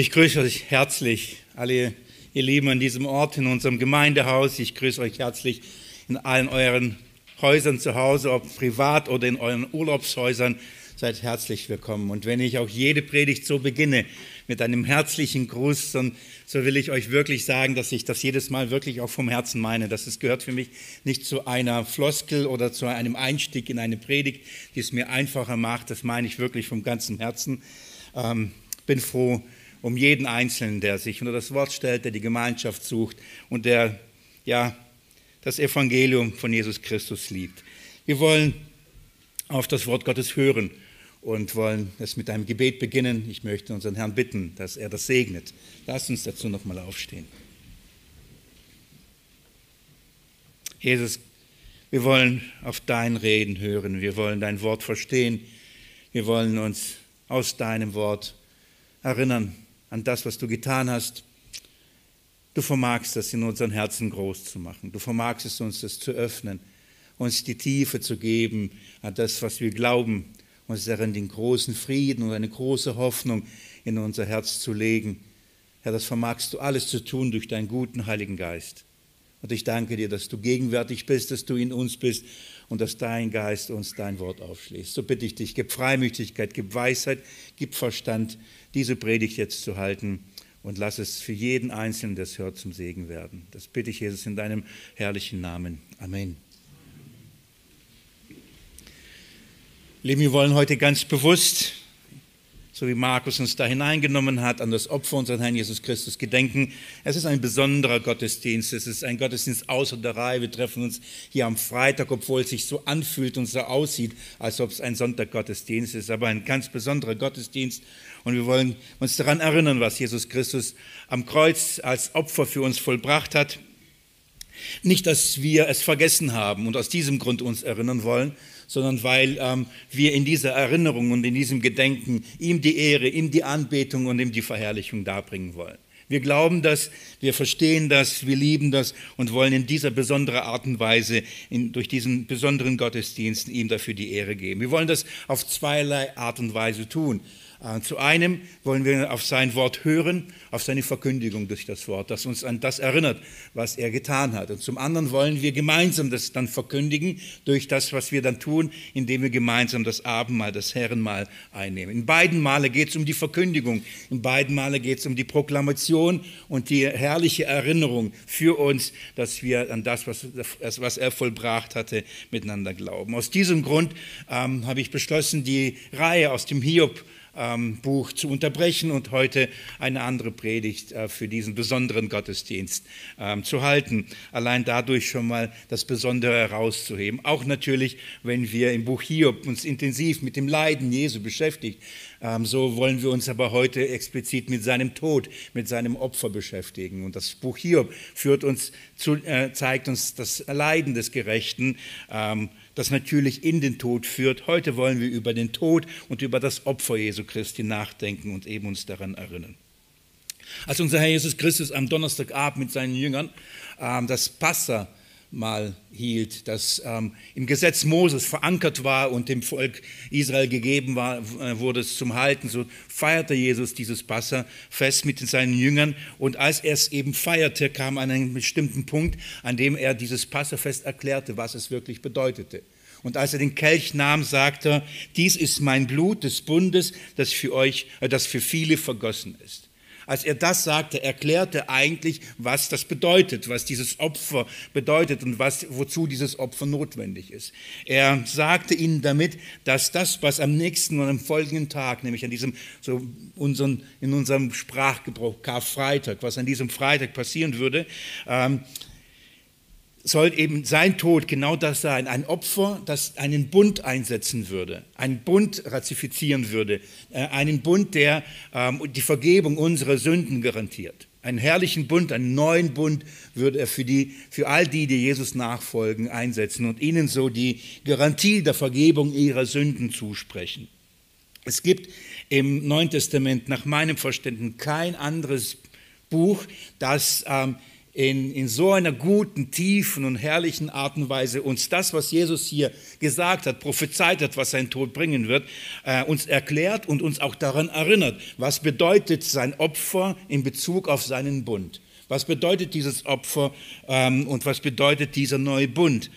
Ich grüße euch herzlich, alle ihr Lieben an diesem Ort, in unserem Gemeindehaus. Ich grüße euch herzlich in allen euren Häusern zu Hause, ob privat oder in euren Urlaubshäusern. Seid herzlich willkommen. Und wenn ich auch jede Predigt so beginne, mit einem herzlichen Gruß, dann, so will ich euch wirklich sagen, dass ich das jedes Mal wirklich auch vom Herzen meine. Das ist, gehört für mich nicht zu einer Floskel oder zu einem Einstieg in eine Predigt, die es mir einfacher macht. Das meine ich wirklich vom ganzen Herzen. Ähm, bin froh, um jeden Einzelnen, der sich unter das Wort stellt, der die Gemeinschaft sucht und der ja das Evangelium von Jesus Christus liebt. Wir wollen auf das Wort Gottes hören und wollen es mit einem Gebet beginnen. Ich möchte unseren Herrn bitten, dass er das segnet. Lass uns dazu nochmal aufstehen. Jesus, wir wollen auf dein Reden hören. Wir wollen dein Wort verstehen. Wir wollen uns aus deinem Wort erinnern an das, was du getan hast. Du vermagst das in unseren Herzen groß zu machen. Du vermagst es uns, das zu öffnen, uns die Tiefe zu geben an das, was wir glauben, uns darin den großen Frieden und eine große Hoffnung in unser Herz zu legen. Herr, das vermagst du alles zu tun durch deinen guten Heiligen Geist. Und ich danke dir, dass du gegenwärtig bist, dass du in uns bist und dass dein Geist uns dein Wort aufschließt. So bitte ich dich, gib Freimütigkeit, gib Weisheit, gib Verstand, diese Predigt jetzt zu halten und lass es für jeden Einzelnen, der es hört, zum Segen werden. Das bitte ich, Jesus, in deinem herrlichen Namen. Amen. Lieben, wir wollen heute ganz bewusst so wie Markus uns da hineingenommen hat, an das Opfer unseres Herrn Jesus Christus gedenken. Es ist ein besonderer Gottesdienst. Es ist ein Gottesdienst außer der Reihe. Wir treffen uns hier am Freitag, obwohl es sich so anfühlt und so aussieht, als ob es ein Sonntaggottesdienst ist. Aber ein ganz besonderer Gottesdienst. Und wir wollen uns daran erinnern, was Jesus Christus am Kreuz als Opfer für uns vollbracht hat. Nicht, dass wir es vergessen haben und aus diesem Grund uns erinnern wollen, sondern weil ähm, wir in dieser Erinnerung und in diesem Gedenken ihm die Ehre, ihm die Anbetung und ihm die Verherrlichung darbringen wollen. Wir glauben das, wir verstehen das, wir lieben das und wollen in dieser besonderen Art und Weise, in, durch diesen besonderen Gottesdienst ihm dafür die Ehre geben. Wir wollen das auf zweierlei Art und Weise tun. Äh, zu einem wollen wir auf sein Wort hören, auf seine Verkündigung durch das Wort, das uns an das erinnert, was er getan hat. Und zum anderen wollen wir gemeinsam das dann verkündigen durch das, was wir dann tun, indem wir gemeinsam das Abendmahl, das Herrenmahl einnehmen. In beiden Male geht es um die Verkündigung, in beiden Male geht es um die Proklamation und die herrliche Erinnerung für uns, dass wir an das, was, was er vollbracht hatte, miteinander glauben. Aus diesem Grund ähm, habe ich beschlossen, die Reihe aus dem Hiob Buch zu unterbrechen und heute eine andere Predigt äh, für diesen besonderen Gottesdienst ähm, zu halten. Allein dadurch schon mal das Besondere herauszuheben. Auch natürlich, wenn wir im Buch Hiob uns intensiv mit dem Leiden Jesu beschäftigt, ähm, so wollen wir uns aber heute explizit mit seinem Tod, mit seinem Opfer beschäftigen. Und das Buch Hiob führt uns zu, äh, zeigt uns das Leiden des Gerechten ähm, das natürlich in den Tod führt. Heute wollen wir über den Tod und über das Opfer Jesu Christi nachdenken und eben uns daran erinnern. Als unser Herr Jesus Christus am Donnerstagabend mit seinen Jüngern ähm, das Passa mal hielt, das ähm, im Gesetz Moses verankert war und dem Volk Israel gegeben war, äh, wurde es zum Halten. So feierte Jesus dieses Passafest mit seinen Jüngern und als er es eben feierte, kam an einen bestimmten Punkt, an dem er dieses Passafest erklärte, was es wirklich bedeutete. Und als er den Kelch nahm, sagte er, dies ist mein Blut des Bundes, das für euch, äh, das für viele vergossen ist. Als er das sagte, erklärte eigentlich, was das bedeutet, was dieses Opfer bedeutet und was, wozu dieses Opfer notwendig ist. Er sagte ihnen damit, dass das, was am nächsten und am folgenden Tag, nämlich an diesem, so unseren, in unserem Sprachgebrauch Karfreitag, was an diesem Freitag passieren würde, ähm, soll eben sein Tod genau das sein, ein Opfer, das einen Bund einsetzen würde, einen Bund ratifizieren würde, äh, einen Bund, der ähm, die Vergebung unserer Sünden garantiert. Einen herrlichen Bund, einen neuen Bund würde er für, die, für all die, die Jesus nachfolgen, einsetzen und ihnen so die Garantie der Vergebung ihrer Sünden zusprechen. Es gibt im Neuen Testament nach meinem Verständnis kein anderes Buch, das ähm, in, in so einer guten, tiefen und herrlichen Art und Weise uns das, was Jesus hier gesagt hat, prophezeit hat, was sein Tod bringen wird, äh, uns erklärt und uns auch daran erinnert, was bedeutet sein Opfer in Bezug auf seinen Bund. Was bedeutet dieses Opfer ähm, und was bedeutet dieser neue Bund?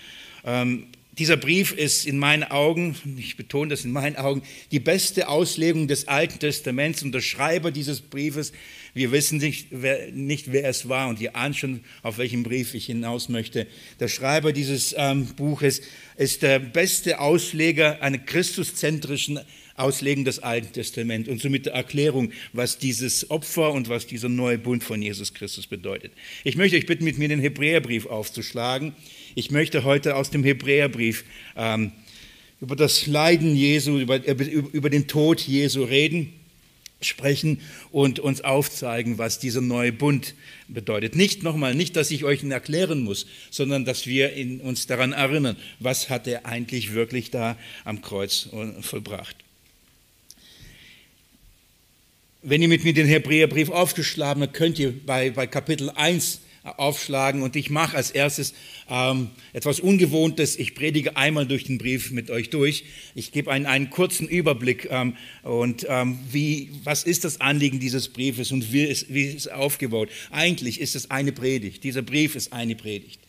Ähm, dieser Brief ist in meinen Augen, ich betone das in meinen Augen, die beste Auslegung des Alten Testaments und der Schreiber dieses Briefes. Wir wissen nicht wer, nicht, wer es war und ihr ahnt schon, auf welchen Brief ich hinaus möchte. Der Schreiber dieses ähm, Buches ist der beste Ausleger einer christuszentrischen Auslegen des Alten Testaments und somit der Erklärung, was dieses Opfer und was dieser neue Bund von Jesus Christus bedeutet. Ich möchte euch bitten, mit mir den Hebräerbrief aufzuschlagen. Ich möchte heute aus dem Hebräerbrief ähm, über das Leiden Jesu, über, über den Tod Jesu reden, sprechen und uns aufzeigen, was dieser neue Bund bedeutet. Nicht nochmal, nicht, dass ich euch ihn erklären muss, sondern dass wir uns daran erinnern, was hat er eigentlich wirklich da am Kreuz vollbracht. Wenn ihr mit mir den Hebräerbrief aufgeschlagen habt, könnt ihr bei, bei Kapitel 1 aufschlagen. Und ich mache als erstes ähm, etwas Ungewohntes. Ich predige einmal durch den Brief mit euch durch. Ich gebe einen, einen kurzen Überblick ähm, und ähm, wie, was ist das Anliegen dieses Briefes und wie ist, wie ist es aufgebaut. Eigentlich ist es eine Predigt. Dieser Brief ist eine Predigt.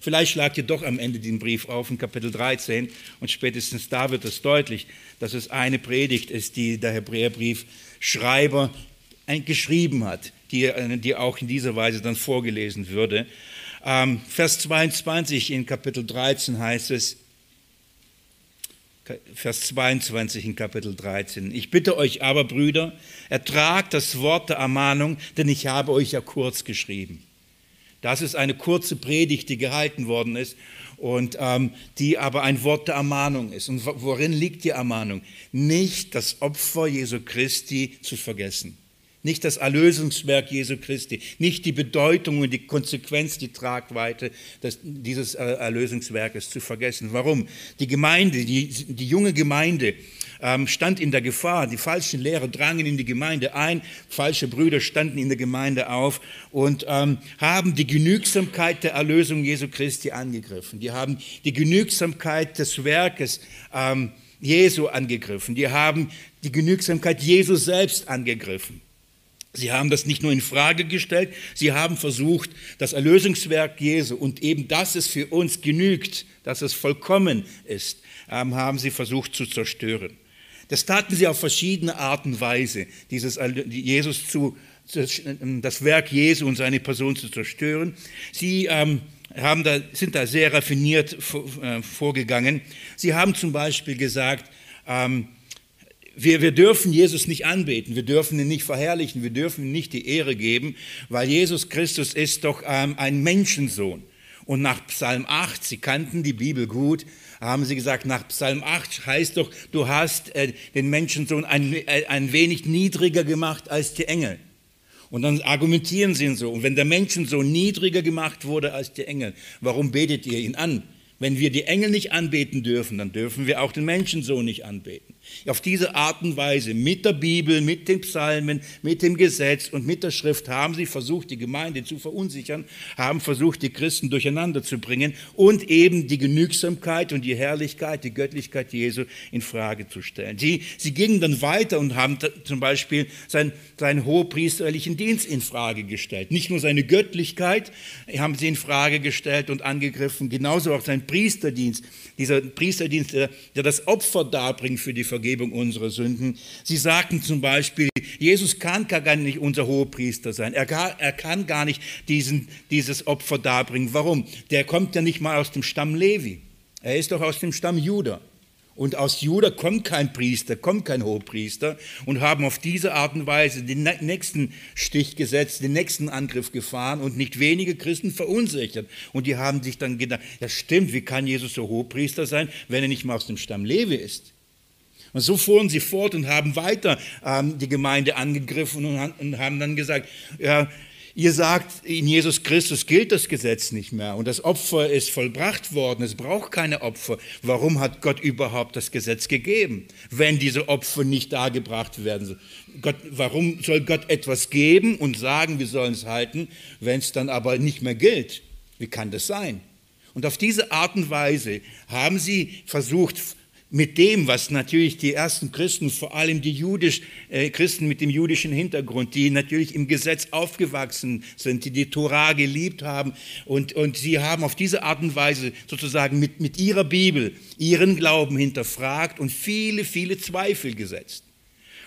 Vielleicht schlagt ihr doch am Ende den Brief auf in Kapitel 13 und spätestens da wird es deutlich, dass es eine Predigt ist, die der Hebräerbriefschreiber geschrieben hat die, äh, die auch in dieser Weise dann vorgelesen würde. Ähm, Vers 22 in Kapitel 13 heißt es, Vers 22 in Kapitel 13. Ich bitte euch aber, Brüder, ertragt das Wort der Ermahnung, denn ich habe euch ja kurz geschrieben. Das ist eine kurze Predigt, die gehalten worden ist und ähm, die aber ein Wort der Ermahnung ist. Und worin liegt die Ermahnung? Nicht das Opfer Jesu Christi zu vergessen nicht das Erlösungswerk Jesu Christi, nicht die Bedeutung und die Konsequenz, die Tragweite des, dieses äh, Erlösungswerkes zu vergessen. Warum? Die Gemeinde, die, die junge Gemeinde ähm, stand in der Gefahr, die falschen Lehrer drangen in die Gemeinde ein, falsche Brüder standen in der Gemeinde auf und ähm, haben die Genügsamkeit der Erlösung Jesu Christi angegriffen. Die haben die Genügsamkeit des Werkes ähm, Jesu angegriffen. Die haben die Genügsamkeit Jesu selbst angegriffen. Sie haben das nicht nur in Frage gestellt, sie haben versucht, das Erlösungswerk Jesu und eben, dass es für uns genügt, dass es vollkommen ist, ähm, haben sie versucht zu zerstören. Das taten sie auf verschiedene Arten und Weise, dieses Jesus zu, das Werk Jesu und seine Person zu zerstören. Sie ähm, haben da, sind da sehr raffiniert äh, vorgegangen. Sie haben zum Beispiel gesagt, ähm, wir, wir dürfen Jesus nicht anbeten, wir dürfen ihn nicht verherrlichen, wir dürfen ihm nicht die Ehre geben, weil Jesus Christus ist doch ähm, ein Menschensohn. Und nach Psalm 8, Sie kannten die Bibel gut, haben sie gesagt, nach Psalm 8 heißt doch, du hast äh, den Menschensohn ein, äh, ein wenig niedriger gemacht als die Engel. Und dann argumentieren sie so, und wenn der Menschensohn niedriger gemacht wurde als die Engel, warum betet ihr ihn an? Wenn wir die Engel nicht anbeten dürfen, dann dürfen wir auch den Menschensohn nicht anbeten. Auf diese Art und Weise, mit der Bibel, mit den Psalmen, mit dem Gesetz und mit der Schrift haben sie versucht, die Gemeinde zu verunsichern, haben versucht, die Christen durcheinander zu bringen und eben die Genügsamkeit und die Herrlichkeit, die Göttlichkeit Jesu in Frage zu stellen. Sie, sie gingen dann weiter und haben zum Beispiel sein, seinen hohepriesterlichen Dienst in Frage gestellt. Nicht nur seine Göttlichkeit haben sie in Frage gestellt und angegriffen, genauso auch sein Priesterdienst, dieser Priesterdienst, der, der das Opfer darbringt für die Vergebung unserer Sünden. Sie sagten zum Beispiel, Jesus kann gar nicht unser Hohepriester sein. Er, gar, er kann gar nicht diesen, dieses Opfer darbringen. Warum? Der kommt ja nicht mal aus dem Stamm Levi. Er ist doch aus dem Stamm Judah. Und aus Juda kommt kein Priester, kommt kein Hohepriester und haben auf diese Art und Weise den nächsten Stich gesetzt, den nächsten Angriff gefahren und nicht wenige Christen verunsichert. Und die haben sich dann gedacht, ja stimmt, wie kann Jesus so Hohepriester sein, wenn er nicht mal aus dem Stamm Levi ist? Und so fuhren sie fort und haben weiter ähm, die Gemeinde angegriffen und, und haben dann gesagt, ja, Ihr sagt, in Jesus Christus gilt das Gesetz nicht mehr und das Opfer ist vollbracht worden, es braucht keine Opfer. Warum hat Gott überhaupt das Gesetz gegeben, wenn diese Opfer nicht dargebracht werden? Gott, warum soll Gott etwas geben und sagen, wir sollen es halten, wenn es dann aber nicht mehr gilt? Wie kann das sein? Und auf diese Art und Weise haben sie versucht, mit dem, was natürlich die ersten Christen, vor allem die jüdisch, äh, Christen mit dem jüdischen Hintergrund, die natürlich im Gesetz aufgewachsen sind, die die Torah geliebt haben und, und sie haben auf diese Art und Weise sozusagen mit, mit ihrer Bibel ihren Glauben hinterfragt und viele, viele Zweifel gesetzt.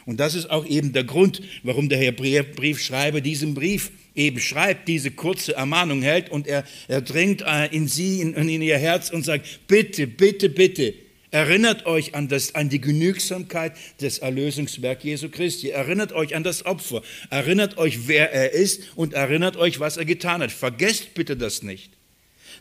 Und das ist auch eben der Grund, warum der Hebräerbriefschreiber diesen Brief eben schreibt, diese kurze Ermahnung hält und er, er dringt äh, in sie, in, in ihr Herz und sagt, bitte, bitte, bitte, Erinnert euch an, das, an die Genügsamkeit des Erlösungswerk Jesu Christi. Erinnert euch an das Opfer. Erinnert euch, wer er ist und erinnert euch, was er getan hat. Vergesst bitte das nicht.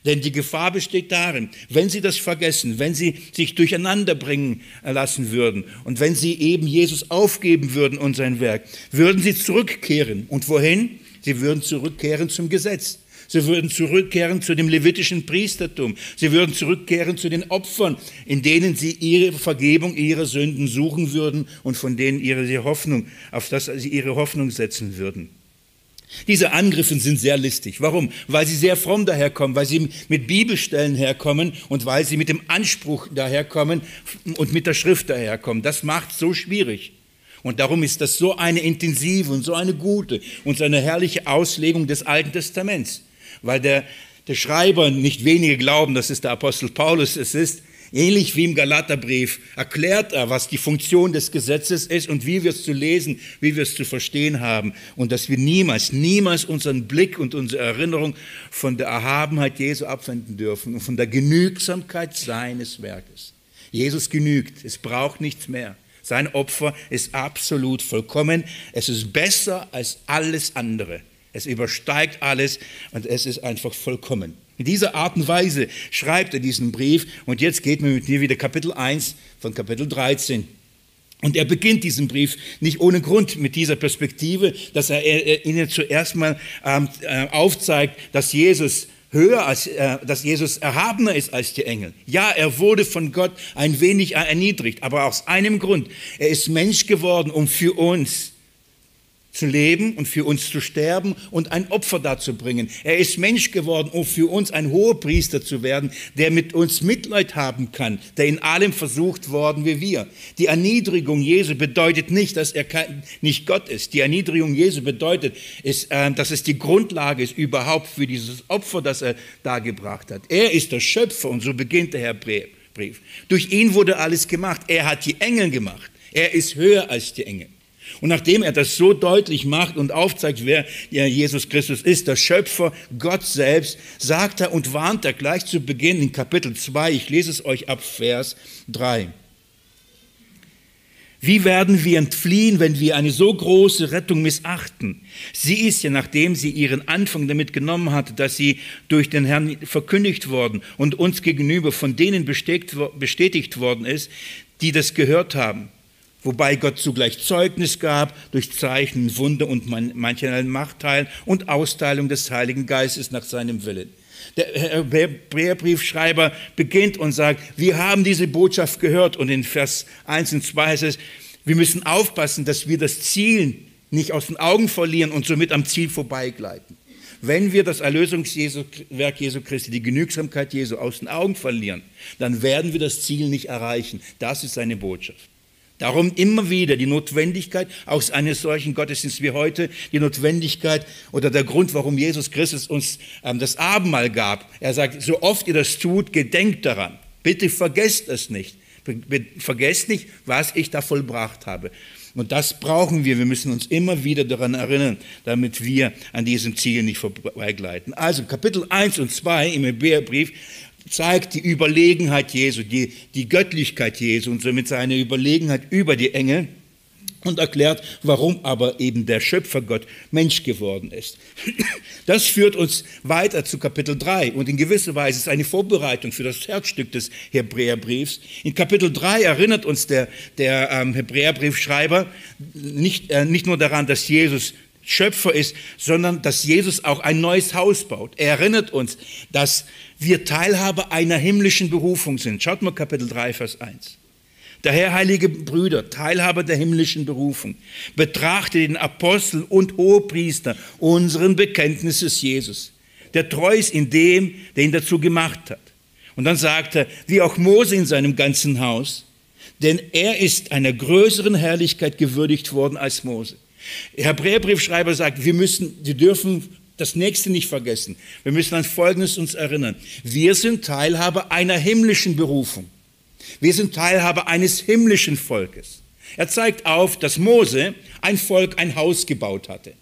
Denn die Gefahr besteht darin, wenn Sie das vergessen, wenn Sie sich durcheinander bringen lassen würden und wenn Sie eben Jesus aufgeben würden und sein Werk, würden Sie zurückkehren. Und wohin? Sie würden zurückkehren zum Gesetz. Sie würden zurückkehren zu dem levitischen Priestertum. Sie würden zurückkehren zu den Opfern, in denen sie ihre Vergebung ihrer Sünden suchen würden und von denen ihre Hoffnung, auf das sie ihre Hoffnung setzen würden. Diese Angriffe sind sehr listig. Warum? Weil sie sehr fromm daherkommen, weil sie mit Bibelstellen herkommen und weil sie mit dem Anspruch daherkommen und mit der Schrift daherkommen. Das macht es so schwierig. Und darum ist das so eine intensive und so eine gute und so eine herrliche Auslegung des Alten Testaments weil der, der Schreiber nicht wenige glauben, dass es der Apostel Paulus es ist. Ähnlich wie im Galaterbrief erklärt er, was die Funktion des Gesetzes ist und wie wir es zu lesen, wie wir es zu verstehen haben. Und dass wir niemals, niemals unseren Blick und unsere Erinnerung von der Erhabenheit Jesu abwenden dürfen und von der Genügsamkeit seines Werkes. Jesus genügt, es braucht nichts mehr. Sein Opfer ist absolut vollkommen. Es ist besser als alles andere. Es übersteigt alles und es ist einfach vollkommen. In dieser Art und Weise schreibt er diesen Brief und jetzt geht man mit mir wieder Kapitel 1 von Kapitel 13. Und er beginnt diesen Brief nicht ohne Grund mit dieser Perspektive, dass er ihnen zuerst mal ähm, äh, aufzeigt, dass Jesus höher als, äh, dass Jesus erhabener ist als die Engel. Ja, er wurde von Gott ein wenig erniedrigt, aber aus einem Grund. Er ist Mensch geworden, um für uns zu leben und für uns zu sterben und ein Opfer dazu bringen. Er ist Mensch geworden, um für uns ein hoher Priester zu werden, der mit uns Mitleid haben kann, der in allem versucht worden wie wir. Die Erniedrigung Jesu bedeutet nicht, dass er nicht Gott ist. Die Erniedrigung Jesu bedeutet, ist, äh, dass es die Grundlage ist überhaupt für dieses Opfer, das er dargebracht hat. Er ist der Schöpfer und so beginnt der Hebräerbrief. Durch ihn wurde alles gemacht. Er hat die Engel gemacht. Er ist höher als die Engel. Und nachdem er das so deutlich macht und aufzeigt, wer Jesus Christus ist, der Schöpfer, Gott selbst, sagt er und warnt er gleich zu Beginn in Kapitel 2, ich lese es euch ab Vers 3. Wie werden wir entfliehen, wenn wir eine so große Rettung missachten? Sie ist ja, nachdem sie ihren Anfang damit genommen hat, dass sie durch den Herrn verkündigt worden und uns gegenüber von denen bestätigt worden ist, die das gehört haben wobei Gott zugleich Zeugnis gab durch Zeichen, Wunder und mancherlei Machtteilen und Austeilung des Heiligen Geistes nach seinem Willen. Der Hebräerbriefschreiber beginnt und sagt, wir haben diese Botschaft gehört und in Vers 1 und 2 heißt es, wir müssen aufpassen, dass wir das Ziel nicht aus den Augen verlieren und somit am Ziel vorbeigleiten. Wenn wir das Erlösungswerk Jesu Christi, die Genügsamkeit Jesu aus den Augen verlieren, dann werden wir das Ziel nicht erreichen. Das ist seine Botschaft. Darum immer wieder die Notwendigkeit aus eines solchen Gottesdienstes wie heute, die Notwendigkeit oder der Grund, warum Jesus Christus uns ähm, das Abendmahl gab. Er sagt, so oft ihr das tut, gedenkt daran. Bitte vergesst es nicht. Vergesst nicht, was ich da vollbracht habe. Und das brauchen wir. Wir müssen uns immer wieder daran erinnern, damit wir an diesem Ziel nicht vorbeigleiten. Also Kapitel 1 und 2 im Hebräerbrief zeigt die Überlegenheit Jesu, die, die Göttlichkeit Jesu und somit seine Überlegenheit über die Engel und erklärt, warum aber eben der Schöpfergott Mensch geworden ist. Das führt uns weiter zu Kapitel 3 und in gewisser Weise ist eine Vorbereitung für das Herzstück des Hebräerbriefs. In Kapitel 3 erinnert uns der, der ähm, Hebräerbriefschreiber nicht, äh, nicht nur daran, dass Jesus Schöpfer ist, sondern dass Jesus auch ein neues Haus baut. Er erinnert uns, dass wir Teilhabe einer himmlischen Berufung sind. Schaut mal Kapitel 3, Vers 1. Daher, heilige Brüder, Teilhaber der himmlischen Berufung, betrachte den Apostel und Hohepriester unseren Bekenntnisses Jesus, der treu ist in dem, der ihn dazu gemacht hat. Und dann sagt er, wie auch Mose in seinem ganzen Haus, denn er ist einer größeren Herrlichkeit gewürdigt worden als Mose. Hebräerbriefschreiber sagt, wir müssen, wir dürfen das nächste nicht vergessen. Wir müssen an Folgendes uns erinnern. Wir sind Teilhaber einer himmlischen Berufung. Wir sind Teilhaber eines himmlischen Volkes. Er zeigt auf, dass Mose ein Volk ein Haus gebaut hatte.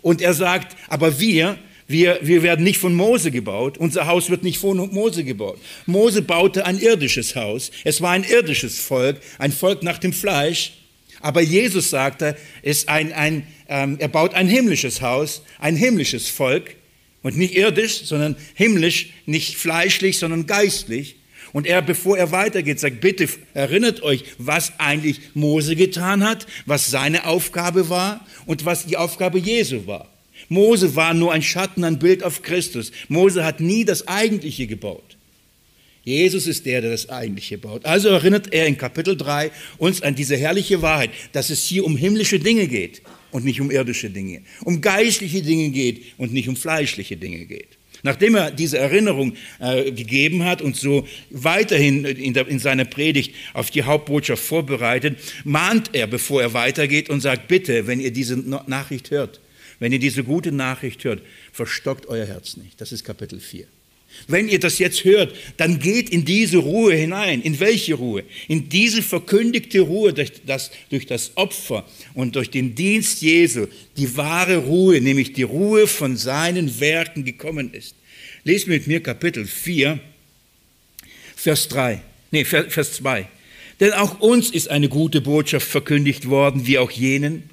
Und er sagt, aber wir, wir, wir werden nicht von Mose gebaut. Unser Haus wird nicht von Mose gebaut. Mose baute ein irdisches Haus. Es war ein irdisches Volk, ein Volk nach dem Fleisch. Aber Jesus sagte, ist ein, ein, ähm, er baut ein himmlisches Haus, ein himmlisches Volk. Und nicht irdisch, sondern himmlisch, nicht fleischlich, sondern geistlich. Und er, bevor er weitergeht, sagt, bitte erinnert euch, was eigentlich Mose getan hat, was seine Aufgabe war und was die Aufgabe Jesu war. Mose war nur ein Schatten, ein Bild auf Christus. Mose hat nie das Eigentliche gebaut. Jesus ist der, der das Eigentliche baut. Also erinnert er in Kapitel 3 uns an diese herrliche Wahrheit, dass es hier um himmlische Dinge geht und nicht um irdische Dinge, um geistliche Dinge geht und nicht um fleischliche Dinge geht. Nachdem er diese Erinnerung äh, gegeben hat und so weiterhin in, der, in seiner Predigt auf die Hauptbotschaft vorbereitet, mahnt er, bevor er weitergeht und sagt, bitte, wenn ihr diese Nachricht hört, wenn ihr diese gute Nachricht hört, verstockt euer Herz nicht. Das ist Kapitel 4. Wenn ihr das jetzt hört, dann geht in diese Ruhe hinein. In welche Ruhe? In diese verkündigte Ruhe durch das, durch das Opfer und durch den Dienst Jesu, die wahre Ruhe, nämlich die Ruhe von seinen Werken gekommen ist. Lest mit mir Kapitel 4, Vers 3, nee, Vers 2. Denn auch uns ist eine gute Botschaft verkündigt worden, wie auch jenen.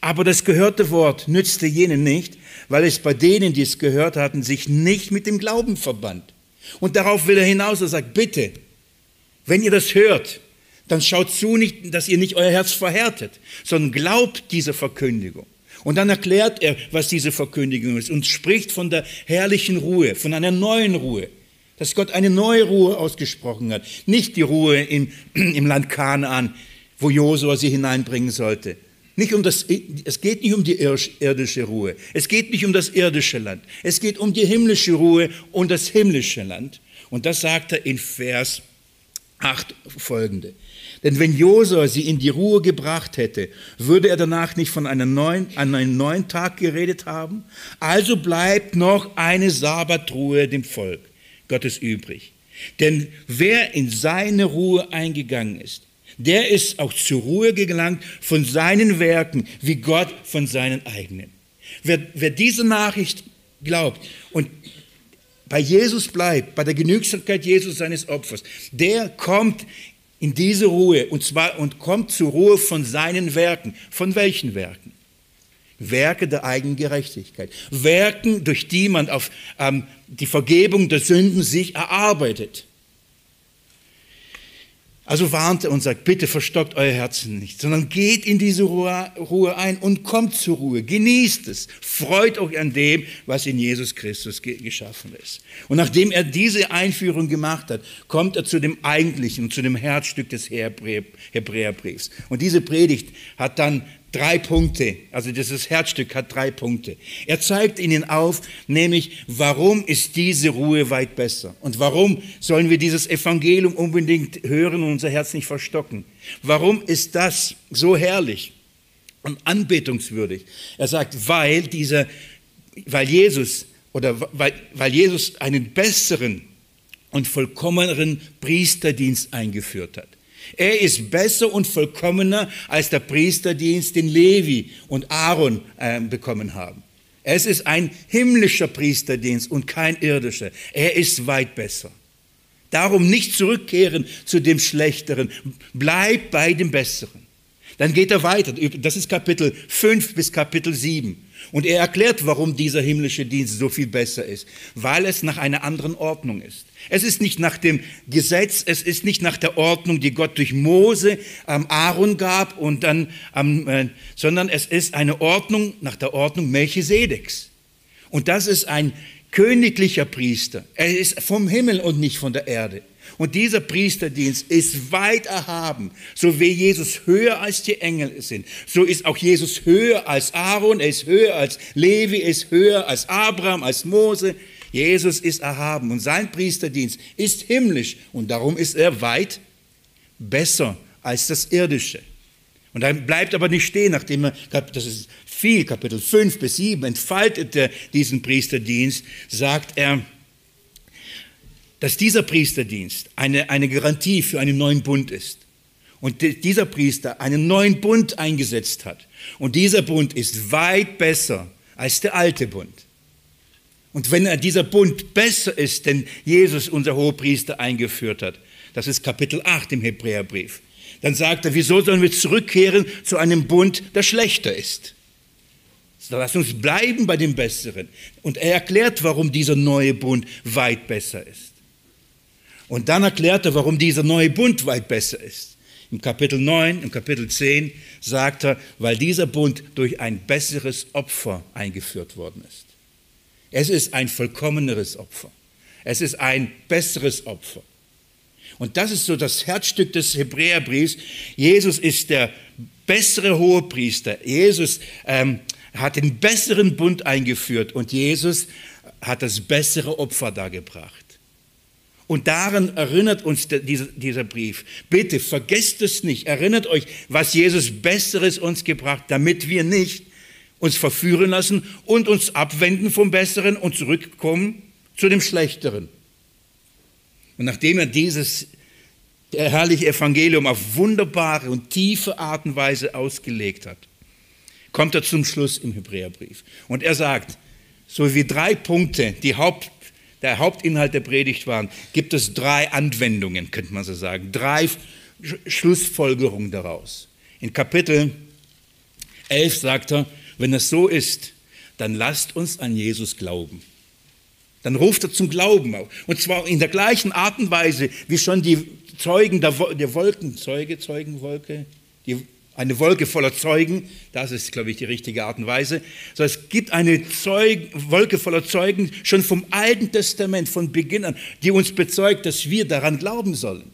Aber das gehörte Wort nützte jenen nicht, weil es bei denen, die es gehört hatten, sich nicht mit dem Glauben verband. Und darauf will er hinaus, er sagt, bitte, wenn ihr das hört, dann schaut zu, nicht, dass ihr nicht euer Herz verhärtet, sondern glaubt dieser Verkündigung. Und dann erklärt er, was diese Verkündigung ist und spricht von der herrlichen Ruhe, von einer neuen Ruhe, dass Gott eine neue Ruhe ausgesprochen hat. Nicht die Ruhe im, im Land Kanaan, wo Josua sie hineinbringen sollte, nicht um das, es geht nicht um die irdische Ruhe. Es geht nicht um das irdische Land. Es geht um die himmlische Ruhe und das himmlische Land. Und das sagt er in Vers 8 folgende. Denn wenn Josua sie in die Ruhe gebracht hätte, würde er danach nicht von einem neuen, an einem neuen Tag geredet haben? Also bleibt noch eine Sabbatruhe dem Volk Gottes übrig. Denn wer in seine Ruhe eingegangen ist, der ist auch zur Ruhe gelangt von seinen Werken, wie Gott von seinen eigenen. Wer, wer diese Nachricht glaubt und bei Jesus bleibt, bei der Genügsamkeit Jesus seines Opfers, der kommt in diese Ruhe und zwar und kommt zur Ruhe von seinen Werken. Von welchen Werken? Werke der eigenen Gerechtigkeit. Werken, durch die man auf ähm, die Vergebung der Sünden sich erarbeitet. Also warnt er und sagt, bitte verstockt euer Herzen nicht, sondern geht in diese Ruhe ein und kommt zur Ruhe. Genießt es. Freut euch an dem, was in Jesus Christus geschaffen ist. Und nachdem er diese Einführung gemacht hat, kommt er zu dem eigentlichen, zu dem Herzstück des Hebräerbriefs. Und diese Predigt hat dann drei Punkte. Also dieses Herzstück hat drei Punkte. Er zeigt ihnen auf, nämlich, warum ist diese Ruhe weit besser? Und warum sollen wir dieses Evangelium unbedingt hören und unser Herz nicht verstocken? Warum ist das so herrlich und anbetungswürdig? Er sagt, weil dieser, weil Jesus oder weil, weil Jesus einen besseren und vollkommeneren Priesterdienst eingeführt hat. Er ist besser und vollkommener als der Priesterdienst, den Levi und Aaron äh, bekommen haben. Es ist ein himmlischer Priesterdienst und kein irdischer. Er ist weit besser. Darum nicht zurückkehren zu dem Schlechteren. Bleib bei dem Besseren. Dann geht er weiter. Das ist Kapitel 5 bis Kapitel 7. Und er erklärt, warum dieser himmlische Dienst so viel besser ist, weil es nach einer anderen Ordnung ist. Es ist nicht nach dem Gesetz, es ist nicht nach der Ordnung, die Gott durch Mose ähm, Aaron gab, und dann, ähm, äh, sondern es ist eine Ordnung nach der Ordnung Melchisedeks. Und das ist ein königlicher Priester. Er ist vom Himmel und nicht von der Erde. Und dieser Priesterdienst ist weit erhaben. So wie Jesus höher als die Engel sind, so ist auch Jesus höher als Aaron, er ist höher als Levi, er ist höher als Abraham, als Mose. Jesus ist erhaben und sein Priesterdienst ist himmlisch und darum ist er weit besser als das irdische. Und dann bleibt aber nicht stehen, nachdem er, das ist viel, Kapitel 5 bis 7, entfaltet er diesen Priesterdienst, sagt er, dass dieser Priesterdienst eine, eine Garantie für einen neuen Bund ist. Und dieser Priester einen neuen Bund eingesetzt hat. Und dieser Bund ist weit besser als der alte Bund. Und wenn dieser Bund besser ist, denn Jesus, unser Hohepriester, eingeführt hat, das ist Kapitel 8 im Hebräerbrief, dann sagt er, wieso sollen wir zurückkehren zu einem Bund, der schlechter ist? So, lass uns bleiben bei dem Besseren. Und er erklärt, warum dieser neue Bund weit besser ist. Und dann erklärt er, warum dieser neue Bund weit besser ist. Im Kapitel 9, im Kapitel 10 sagt er, weil dieser Bund durch ein besseres Opfer eingeführt worden ist. Es ist ein vollkommeneres Opfer. Es ist ein besseres Opfer. Und das ist so das Herzstück des Hebräerbriefs. Jesus ist der bessere Hohepriester. Jesus ähm, hat den besseren Bund eingeführt und Jesus hat das bessere Opfer dargebracht. Und daran erinnert uns dieser Brief. Bitte vergesst es nicht. Erinnert euch, was Jesus Besseres uns gebracht, damit wir nicht uns verführen lassen und uns abwenden vom Besseren und zurückkommen zu dem Schlechteren. Und nachdem er dieses herrliche Evangelium auf wunderbare und tiefe Art und Weise ausgelegt hat, kommt er zum Schluss im Hebräerbrief. Und er sagt, so wie drei Punkte, die Haupt der Hauptinhalt der Predigt waren, gibt es drei Anwendungen, könnte man so sagen, drei Schlussfolgerungen daraus. In Kapitel 11 sagt er, wenn es so ist, dann lasst uns an Jesus glauben. Dann ruft er zum Glauben auf. Und zwar in der gleichen Art und Weise, wie schon die Zeugen der, Wolken, Zeuge, Zeugenwolke, die eine Wolke voller Zeugen, das ist, glaube ich, die richtige Art und Weise. So, es gibt eine Zeug, Wolke voller Zeugen schon vom Alten Testament, von Beginn an, die uns bezeugt, dass wir daran glauben sollen.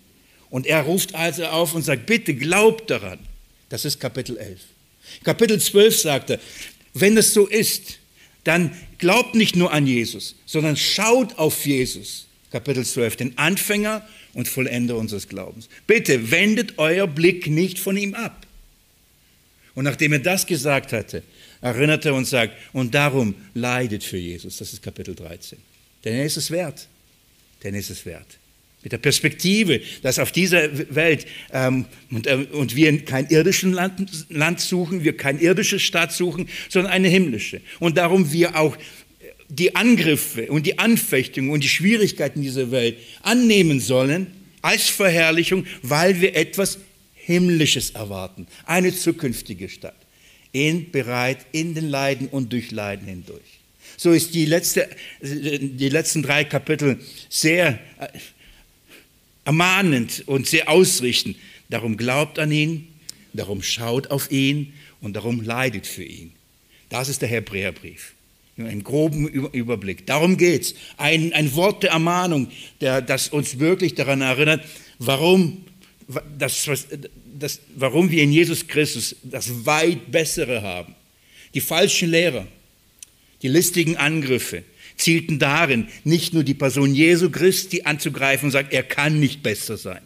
Und er ruft also auf und sagt, bitte glaubt daran. Das ist Kapitel 11. Kapitel 12 sagt er, wenn es so ist, dann glaubt nicht nur an Jesus, sondern schaut auf Jesus. Kapitel 12, den Anfänger und Vollender unseres Glaubens. Bitte wendet euer Blick nicht von ihm ab. Und nachdem er das gesagt hatte, erinnert er und sagt, und darum leidet für Jesus. Das ist Kapitel 13. Denn er ist es wert. Denn er ist es wert. Mit der Perspektive, dass auf dieser Welt ähm, und, äh, und wir kein irdisches Land, Land suchen, wir kein irdische Stadt suchen, sondern eine himmlische. Und darum wir auch die Angriffe und die Anfechtungen und die Schwierigkeiten dieser Welt annehmen sollen als Verherrlichung, weil wir etwas Himmlisches erwarten, eine zukünftige Stadt, in bereit in den Leiden und durch Leiden hindurch. So ist die, letzte, die letzten drei Kapitel sehr äh, ermahnend und sehr ausrichtend. Darum glaubt an ihn, darum schaut auf ihn und darum leidet für ihn. Das ist der Hebräerbrief. Im groben Überblick. Darum geht es. Ein, ein Wort der Ermahnung, der, das uns wirklich daran erinnert, warum das, das, warum wir in Jesus Christus das weit Bessere haben. Die falschen Lehrer, die listigen Angriffe zielten darin, nicht nur die Person Jesu Christi anzugreifen und sagen, er kann nicht besser sein.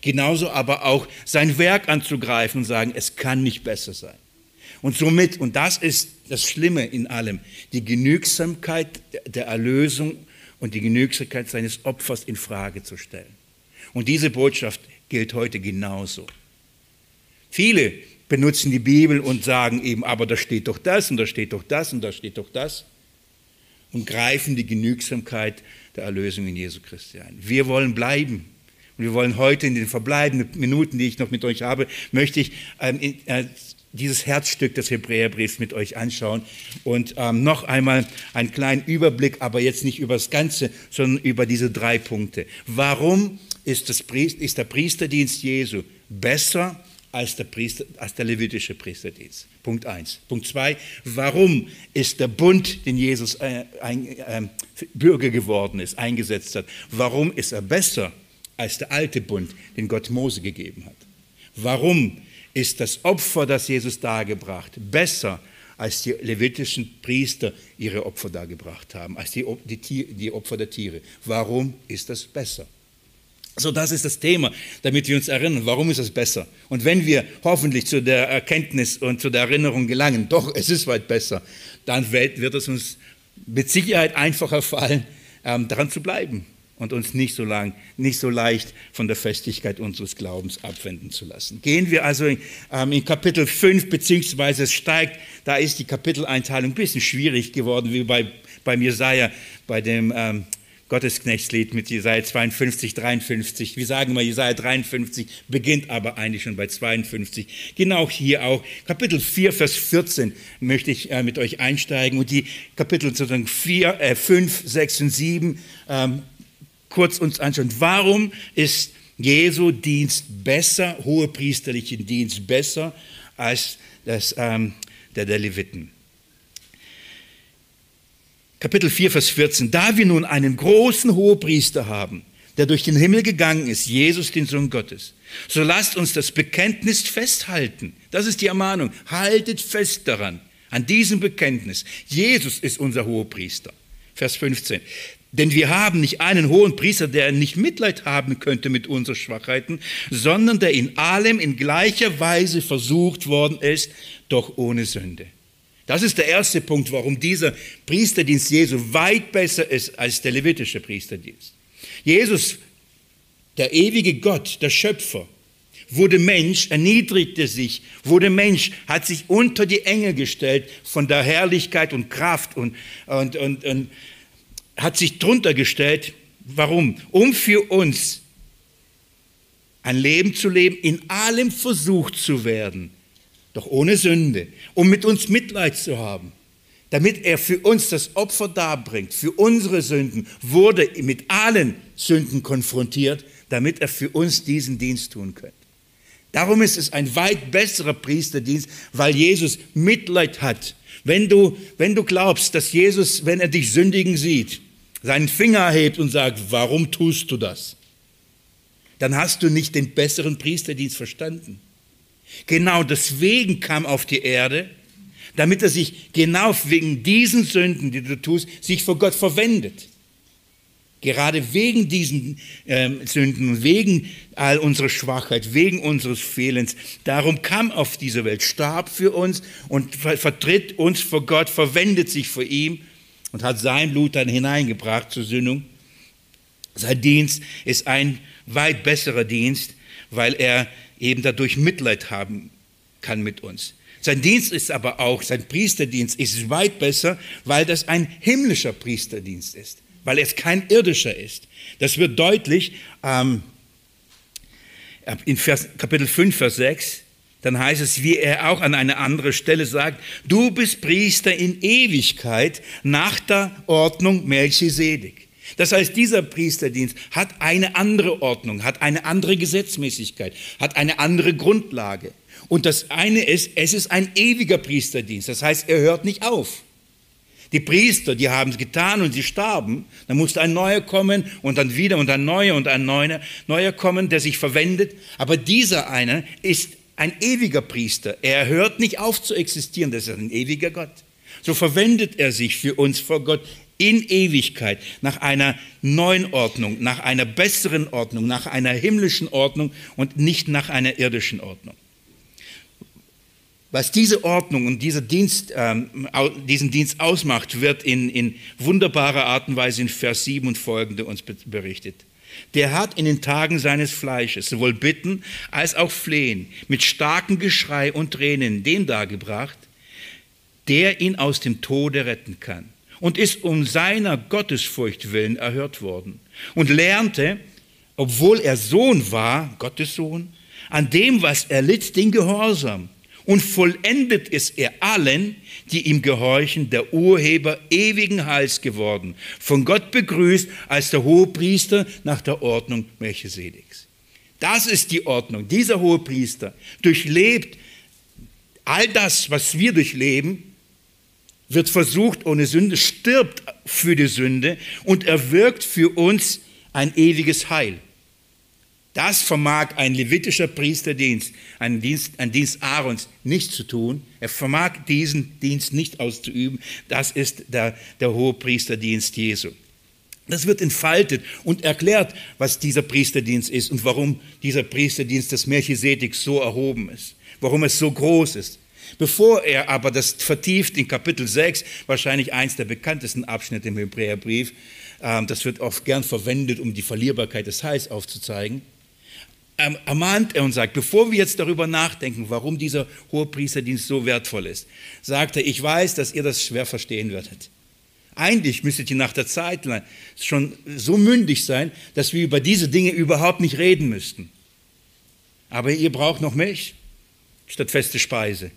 Genauso aber auch sein Werk anzugreifen und sagen, es kann nicht besser sein. Und somit, und das ist das Schlimme in allem, die Genügsamkeit der Erlösung und die Genügsamkeit seines Opfers in Frage zu stellen. Und diese Botschaft gilt heute genauso. Viele benutzen die Bibel und sagen eben, aber da steht doch das und da steht doch das und da steht doch das und greifen die Genügsamkeit der Erlösung in Jesu Christi ein. Wir wollen bleiben. Und wir wollen heute in den verbleibenden Minuten, die ich noch mit euch habe, möchte ich ähm, äh, dieses Herzstück des Hebräerbriefs mit euch anschauen und ähm, noch einmal einen kleinen Überblick, aber jetzt nicht über das Ganze, sondern über diese drei Punkte. Warum ist, das ist der Priesterdienst Jesu besser als der, Priester, als der levitische Priesterdienst? Punkt 1. Punkt 2. Warum ist der Bund, den Jesus äh, ein, äh, Bürger geworden ist, eingesetzt hat, warum ist er besser als der alte Bund, den Gott Mose gegeben hat? Warum ist das Opfer, das Jesus dargebracht, besser als die levitischen Priester ihre Opfer dargebracht haben, als die, die, die Opfer der Tiere. Warum ist das besser? So, das ist das Thema, damit wir uns erinnern, warum ist das besser? Und wenn wir hoffentlich zu der Erkenntnis und zu der Erinnerung gelangen, doch, es ist weit besser, dann wird es uns mit Sicherheit einfacher fallen, ähm, daran zu bleiben und uns nicht so lang, nicht so leicht von der Festigkeit unseres Glaubens abwenden zu lassen. Gehen wir also in, ähm, in Kapitel 5, beziehungsweise es steigt, da ist die Kapiteleinteilung ein bisschen schwierig geworden, wie bei, beim Jesaja, bei dem ähm, Gottesknechtslied mit Jesaja 52, 53. Wir sagen mal, Jesaja 53 beginnt aber eigentlich schon bei 52. Genau hier auch. Kapitel 4, Vers 14 möchte ich äh, mit euch einsteigen und die Kapitel sozusagen 4, äh, 5, 6 und 7 ähm, kurz uns anschauen. Warum ist Jesu Dienst besser, hohepriesterlichen Dienst besser als das, ähm, der der Leviten? Kapitel 4, Vers 14. Da wir nun einen großen Hohepriester haben, der durch den Himmel gegangen ist, Jesus, den Sohn Gottes, so lasst uns das Bekenntnis festhalten. Das ist die Ermahnung. Haltet fest daran, an diesem Bekenntnis. Jesus ist unser Hohepriester. Vers 15. Denn wir haben nicht einen hohen Priester, der nicht Mitleid haben könnte mit unseren Schwachheiten, sondern der in allem in gleicher Weise versucht worden ist, doch ohne Sünde. Das ist der erste Punkt, warum dieser Priesterdienst Jesu weit besser ist als der levitische Priesterdienst. Jesus, der ewige Gott, der Schöpfer, wurde Mensch, erniedrigte sich, wurde Mensch, hat sich unter die Engel gestellt von der Herrlichkeit und Kraft und, und, und, und hat sich drunter gestellt. Warum? Um für uns ein Leben zu leben, in allem versucht zu werden, doch ohne Sünde, um mit uns Mitleid zu haben. Damit er für uns das Opfer darbringt, für unsere Sünden, wurde mit allen Sünden konfrontiert, damit er für uns diesen Dienst tun könnte. Darum ist es ein weit besserer Priesterdienst, weil Jesus Mitleid hat. Wenn du, wenn du glaubst, dass Jesus, wenn er dich sündigen sieht, seinen Finger erhebt und sagt, warum tust du das? Dann hast du nicht den besseren Priesterdienst verstanden. Genau deswegen kam auf die Erde, damit er sich genau wegen diesen Sünden, die du tust, sich vor Gott verwendet. Gerade wegen diesen ähm, Sünden, wegen all unserer Schwachheit, wegen unseres Fehlens. Darum kam auf diese Welt, starb für uns und vertritt uns vor Gott, verwendet sich vor ihm und hat sein Blut dann hineingebracht zur Sündung. Sein Dienst ist ein weit besserer Dienst, weil er eben dadurch Mitleid haben kann mit uns. Sein Dienst ist aber auch, sein Priesterdienst ist weit besser, weil das ein himmlischer Priesterdienst ist, weil es kein irdischer ist. Das wird deutlich ähm, in Vers, Kapitel 5, Vers 6 dann heißt es, wie er auch an einer anderen Stelle sagt, du bist Priester in Ewigkeit nach der Ordnung Melchisedek. Das heißt, dieser Priesterdienst hat eine andere Ordnung, hat eine andere Gesetzmäßigkeit, hat eine andere Grundlage. Und das eine ist, es ist ein ewiger Priesterdienst. Das heißt, er hört nicht auf. Die Priester, die haben es getan und sie starben. Dann musste ein neuer kommen und dann wieder und ein neuer und ein neuer, neuer kommen, der sich verwendet. Aber dieser eine ist ein ewiger Priester. Er hört nicht auf zu existieren, das ist ein ewiger Gott. So verwendet er sich für uns vor Gott in Ewigkeit nach einer neuen Ordnung, nach einer besseren Ordnung, nach einer himmlischen Ordnung und nicht nach einer irdischen Ordnung. Was diese Ordnung und dieser Dienst, ähm, diesen Dienst ausmacht, wird in, in wunderbarer Art und Weise in Vers 7 und folgende uns berichtet. Der hat in den Tagen seines Fleisches sowohl Bitten als auch Flehen mit starkem Geschrei und Tränen den dargebracht, der ihn aus dem Tode retten kann und ist um seiner Gottesfurcht willen erhört worden und lernte, obwohl er Sohn war, Gottes Sohn, an dem, was er litt, den Gehorsam und vollendet ist er allen, die ihm gehorchen, der Urheber ewigen Heils geworden, von Gott begrüßt als der Hohepriester nach der Ordnung Melchisedeks. Das ist die Ordnung. Dieser Hohepriester durchlebt all das, was wir durchleben, wird versucht ohne Sünde, stirbt für die Sünde und erwirkt für uns ein ewiges Heil. Das vermag ein levitischer Priesterdienst, ein Dienst, ein Dienst Aarons, nicht zu tun. Er vermag diesen Dienst nicht auszuüben. Das ist der, der hohe Priesterdienst Jesu. Das wird entfaltet und erklärt, was dieser Priesterdienst ist und warum dieser Priesterdienst des Melchisedek so erhoben ist, warum es so groß ist. Bevor er aber das vertieft in Kapitel 6, wahrscheinlich eins der bekanntesten Abschnitte im Hebräerbrief, ähm, das wird oft gern verwendet, um die Verlierbarkeit des Heils aufzuzeigen, ähm, ermahnt er und sagt, bevor wir jetzt darüber nachdenken, warum dieser Hohepriesterdienst so wertvoll ist, sagt er, ich weiß, dass ihr das schwer verstehen werdet. Eigentlich müsstet ihr nach der Zeit schon so mündig sein, dass wir über diese Dinge überhaupt nicht reden müssten. Aber ihr braucht noch Milch statt feste Speise.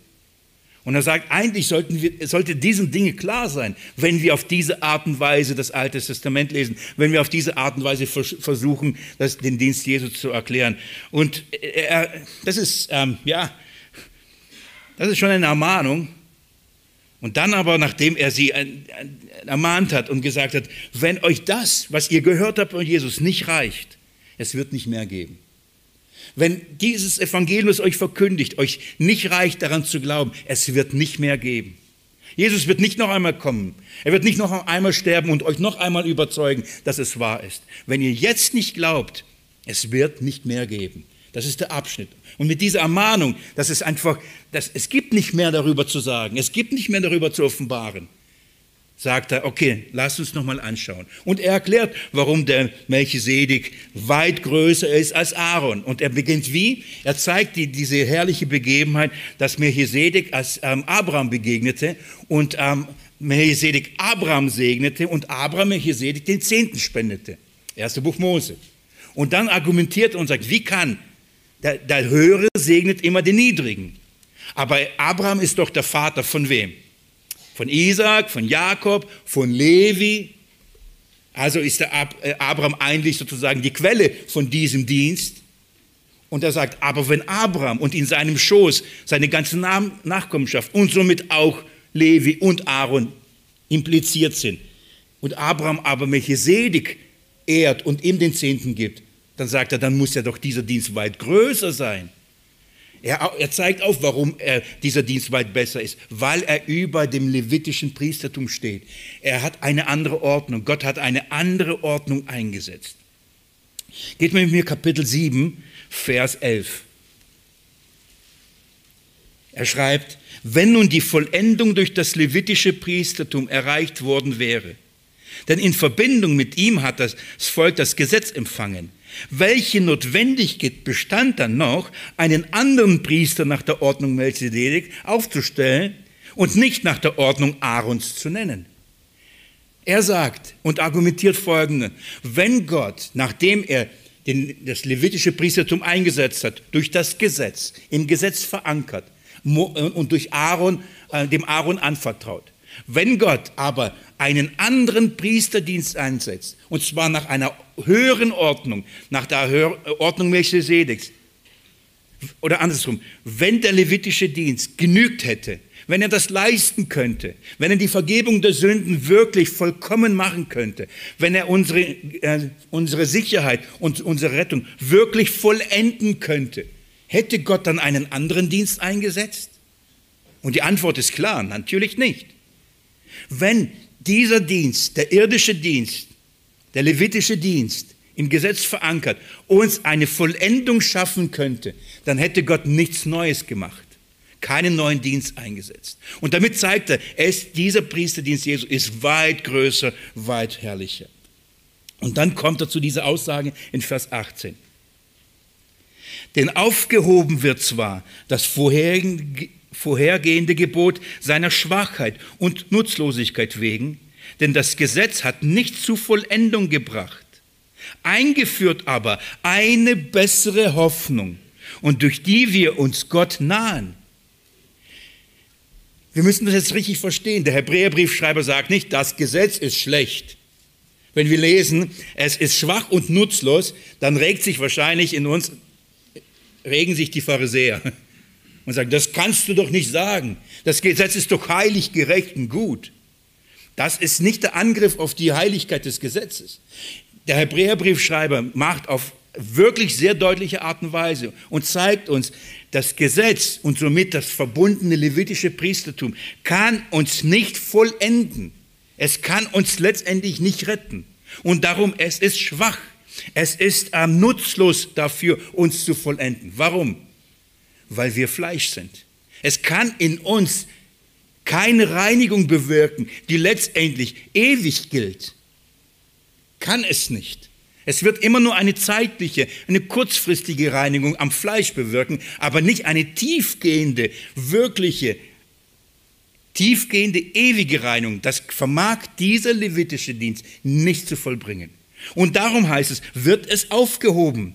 Und er sagt, eigentlich sollten wir, sollte diesen Dinge klar sein, wenn wir auf diese Art und Weise das Alte Testament lesen, wenn wir auf diese Art und Weise versuchen, das, den Dienst Jesu zu erklären. Und er, das ist, ähm, ja, das ist schon eine Ermahnung. Und dann aber, nachdem er sie ermahnt hat und gesagt hat, wenn euch das, was ihr gehört habt von Jesus, nicht reicht, es wird nicht mehr geben. Wenn dieses Evangelium, das euch verkündigt, euch nicht reicht daran zu glauben, es wird nicht mehr geben. Jesus wird nicht noch einmal kommen. Er wird nicht noch einmal sterben und euch noch einmal überzeugen, dass es wahr ist. Wenn ihr jetzt nicht glaubt, es wird nicht mehr geben. Das ist der Abschnitt. Und mit dieser Ermahnung, dass es einfach, dass es gibt nicht mehr darüber zu sagen, es gibt nicht mehr darüber zu offenbaren sagt er, okay, lass uns nochmal anschauen. Und er erklärt, warum der Melchisedek weit größer ist als Aaron. Und er beginnt wie? Er zeigt die, diese herrliche Begebenheit, dass Melchisedek als ähm, Abraham begegnete und ähm, Melchisedek Abraham segnete und Abraham Melchisedek den Zehnten spendete. Erste Buch Mose. Und dann argumentiert er und sagt, wie kann der, der Höhere segnet immer den Niedrigen. Aber Abraham ist doch der Vater von wem? Von Isaac, von Jakob, von Levi. Also ist der Ab äh, Abraham eigentlich sozusagen die Quelle von diesem Dienst. Und er sagt, aber wenn Abraham und in seinem Schoß seine ganze Nachkommenschaft und somit auch Levi und Aaron impliziert sind und Abraham aber Melchisedek ehrt und ihm den Zehnten gibt, dann sagt er, dann muss ja doch dieser Dienst weit größer sein. Er, er, zeigt auf, warum er, dieser Dienst weit besser ist, weil er über dem levitischen Priestertum steht. Er hat eine andere Ordnung. Gott hat eine andere Ordnung eingesetzt. Geht mal mit mir Kapitel 7, Vers 11. Er schreibt, wenn nun die Vollendung durch das levitische Priestertum erreicht worden wäre, denn in Verbindung mit ihm hat das Volk das Gesetz empfangen, welche Notwendigkeit bestand dann noch, einen anderen Priester nach der Ordnung Melchizedek aufzustellen und nicht nach der Ordnung Aarons zu nennen? Er sagt und argumentiert folgende, wenn Gott, nachdem er den, das levitische Priestertum eingesetzt hat, durch das Gesetz, im Gesetz verankert und durch Aaron, äh, dem Aaron anvertraut, wenn Gott aber einen anderen Priesterdienst einsetzt, und zwar nach einer höheren Ordnung, nach der Ordnung Melchisedeks, oder andersrum, wenn der levitische Dienst genügt hätte, wenn er das leisten könnte, wenn er die Vergebung der Sünden wirklich vollkommen machen könnte, wenn er unsere, äh, unsere Sicherheit und unsere Rettung wirklich vollenden könnte, hätte Gott dann einen anderen Dienst eingesetzt? Und die Antwort ist klar, natürlich nicht. Wenn dieser Dienst, der irdische Dienst, der levitische Dienst, im Gesetz verankert, uns eine Vollendung schaffen könnte, dann hätte Gott nichts Neues gemacht, keinen neuen Dienst eingesetzt. Und damit zeigt er, es, dieser Priesterdienst Jesu ist weit größer, weit herrlicher. Und dann kommt er zu dieser Aussage in Vers 18. Denn aufgehoben wird zwar das vorherige vorhergehende Gebot seiner Schwachheit und Nutzlosigkeit wegen, denn das Gesetz hat nicht zu Vollendung gebracht, eingeführt aber eine bessere Hoffnung und durch die wir uns Gott nahen. Wir müssen das jetzt richtig verstehen. Der Hebräerbriefschreiber sagt nicht, das Gesetz ist schlecht. Wenn wir lesen, es ist schwach und nutzlos, dann regt sich wahrscheinlich in uns, regen sich die Pharisäer und sagen, das kannst du doch nicht sagen. Das Gesetz ist doch heilig, gerecht und gut. Das ist nicht der Angriff auf die Heiligkeit des Gesetzes. Der Hebräerbriefschreiber macht auf wirklich sehr deutliche Art und Weise und zeigt uns, das Gesetz und somit das verbundene levitische Priestertum kann uns nicht vollenden. Es kann uns letztendlich nicht retten. Und darum, es ist schwach. Es ist äh, nutzlos dafür, uns zu vollenden. Warum? Weil wir Fleisch sind. Es kann in uns keine Reinigung bewirken, die letztendlich ewig gilt. Kann es nicht. Es wird immer nur eine zeitliche, eine kurzfristige Reinigung am Fleisch bewirken, aber nicht eine tiefgehende, wirkliche, tiefgehende, ewige Reinigung. Das vermag dieser levitische Dienst nicht zu vollbringen. Und darum heißt es, wird es aufgehoben.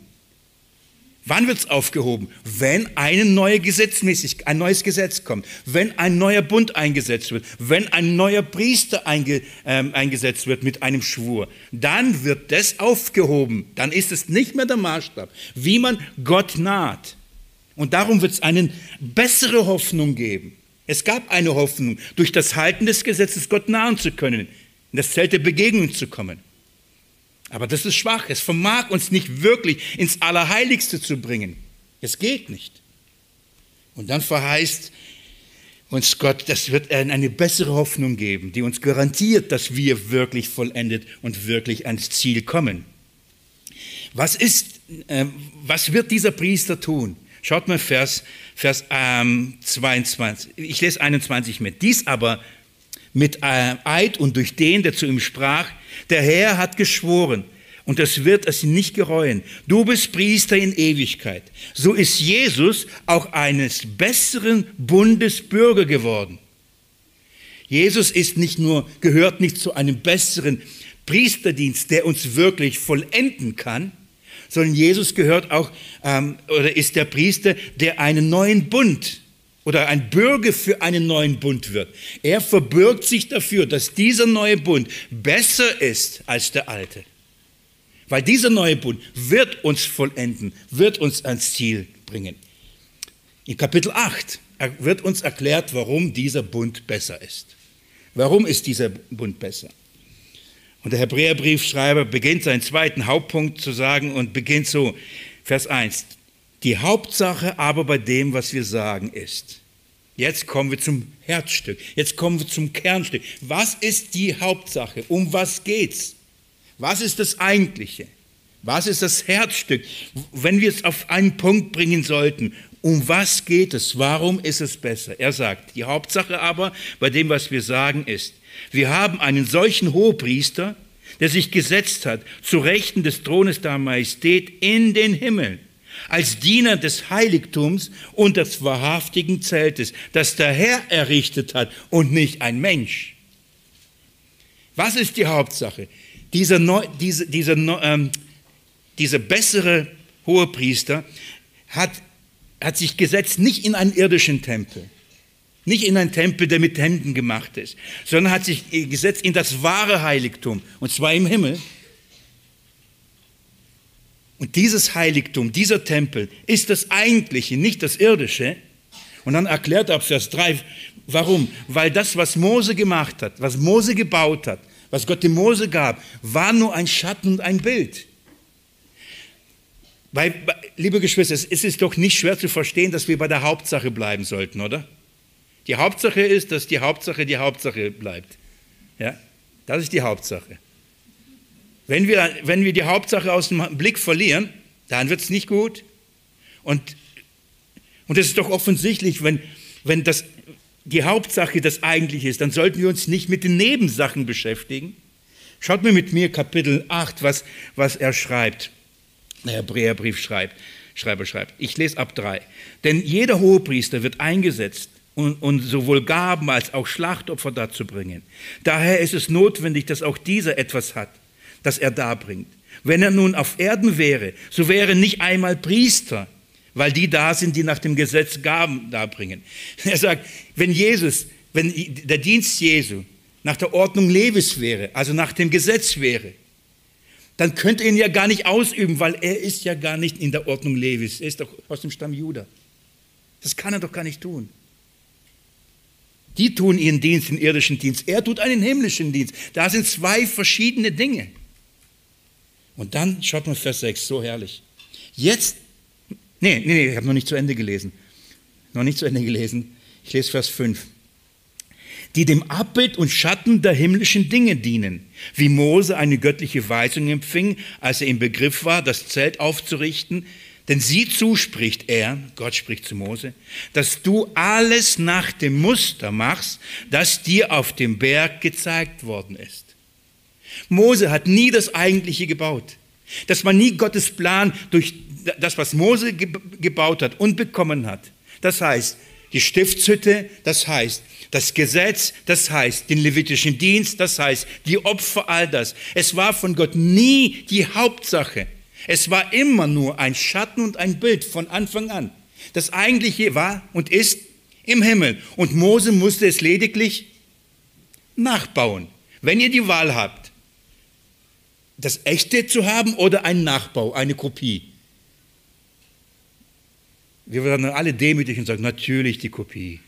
Wann wird es aufgehoben? Wenn eine neue Gesetzmäßig, ein neues Gesetz kommt, wenn ein neuer Bund eingesetzt wird, wenn ein neuer Priester einge, ähm, eingesetzt wird mit einem Schwur, dann wird das aufgehoben. Dann ist es nicht mehr der Maßstab, wie man Gott naht. Und darum wird es eine bessere Hoffnung geben. Es gab eine Hoffnung, durch das Halten des Gesetzes Gott nahen zu können, in das Zelt der Begegnung zu kommen. Aber das ist schwach. Es vermag uns nicht wirklich ins Allerheiligste zu bringen. Es geht nicht. Und dann verheißt uns Gott, das wird eine bessere Hoffnung geben, die uns garantiert, dass wir wirklich vollendet und wirklich ans Ziel kommen. Was ist, äh, was wird dieser Priester tun? Schaut mal Vers, Vers ähm, 22. Ich lese 21 mit. Dies aber mit äh, Eid und durch den, der zu ihm sprach, der Herr hat geschworen, und das wird es nicht gereuen. Du bist Priester in Ewigkeit. So ist Jesus auch eines besseren Bundes Bürger geworden. Jesus ist nicht nur, gehört nicht zu einem besseren Priesterdienst, der uns wirklich vollenden kann, sondern Jesus gehört auch ähm, oder ist der Priester, der einen neuen Bund oder ein Bürger für einen neuen Bund wird. Er verbürgt sich dafür, dass dieser neue Bund besser ist als der alte. Weil dieser neue Bund wird uns vollenden, wird uns ans Ziel bringen. In Kapitel 8 wird uns erklärt, warum dieser Bund besser ist. Warum ist dieser Bund besser? Und der Hebräerbriefschreiber beginnt seinen zweiten Hauptpunkt zu sagen und beginnt so, Vers 1. Die Hauptsache aber bei dem, was wir sagen, ist. Jetzt kommen wir zum Herzstück. Jetzt kommen wir zum Kernstück. Was ist die Hauptsache? Um was geht's? Was ist das Eigentliche? Was ist das Herzstück? Wenn wir es auf einen Punkt bringen sollten, um was geht es? Warum ist es besser? Er sagt, die Hauptsache aber bei dem, was wir sagen, ist, wir haben einen solchen Hohepriester, der sich gesetzt hat zu Rechten des Thrones der Majestät in den Himmel als Diener des Heiligtums und des wahrhaftigen Zeltes, das der Herr errichtet hat und nicht ein Mensch. Was ist die Hauptsache? Dieser, Neu, diese, dieser, ähm, dieser bessere Hohepriester hat, hat sich gesetzt nicht in einen irdischen Tempel, nicht in einen Tempel, der mit Händen gemacht ist, sondern hat sich gesetzt in das wahre Heiligtum, und zwar im Himmel. Und dieses Heiligtum, dieser Tempel ist das eigentliche, nicht das irdische. Und dann erklärt er ab Vers 3, warum? Weil das, was Mose gemacht hat, was Mose gebaut hat, was Gott dem Mose gab, war nur ein Schatten und ein Bild. Weil, liebe Geschwister, es ist doch nicht schwer zu verstehen, dass wir bei der Hauptsache bleiben sollten, oder? Die Hauptsache ist, dass die Hauptsache die Hauptsache bleibt. Ja? Das ist die Hauptsache. Wenn wir, wenn wir die Hauptsache aus dem Blick verlieren, dann wird es nicht gut. Und, und ist doch offensichtlich, wenn, wenn das, die Hauptsache das eigentliche ist, dann sollten wir uns nicht mit den Nebensachen beschäftigen. Schaut mir mit mir Kapitel 8, was, was er schreibt. Der Hebräerbrief schreibt, Schreiber schreibt. Ich lese ab 3. Denn jeder Hohepriester wird eingesetzt, und, und sowohl Gaben als auch Schlachtopfer dazu bringen. Daher ist es notwendig, dass auch dieser etwas hat das er darbringt. Wenn er nun auf Erden wäre, so wäre nicht einmal Priester, weil die da sind, die nach dem Gesetz Gaben darbringen. Er sagt, wenn Jesus wenn der Dienst Jesu nach der Ordnung Levis wäre, also nach dem Gesetz wäre, dann könnte er ihn ja gar nicht ausüben, weil er ist ja gar nicht in der Ordnung Levis. Er ist doch aus dem Stamm Juda. Das kann er doch gar nicht tun. Die tun ihren Dienst, den irdischen Dienst. Er tut einen himmlischen Dienst. Da sind zwei verschiedene Dinge. Und dann schaut mal Vers 6, so herrlich. Jetzt, nee, nee, nee ich habe noch nicht zu Ende gelesen. Noch nicht zu Ende gelesen. Ich lese Vers 5 die dem Abbild und Schatten der himmlischen Dinge dienen, wie Mose eine göttliche Weisung empfing, als er im Begriff war, das Zelt aufzurichten, denn sie zuspricht er, Gott spricht zu Mose, dass du alles nach dem Muster machst, das dir auf dem Berg gezeigt worden ist. Mose hat nie das Eigentliche gebaut. Dass man nie Gottes Plan durch das, was Mose gebaut hat und bekommen hat. Das heißt, die Stiftshütte, das heißt, das Gesetz, das heißt den levitischen Dienst, das heißt die Opfer, all das. Es war von Gott nie die Hauptsache. Es war immer nur ein Schatten und ein Bild von Anfang an. Das eigentliche war und ist im Himmel. Und Mose musste es lediglich nachbauen. Wenn ihr die Wahl habt, das echte zu haben oder einen Nachbau, eine Kopie. Wir werden alle demütig und sagen, natürlich die Kopie.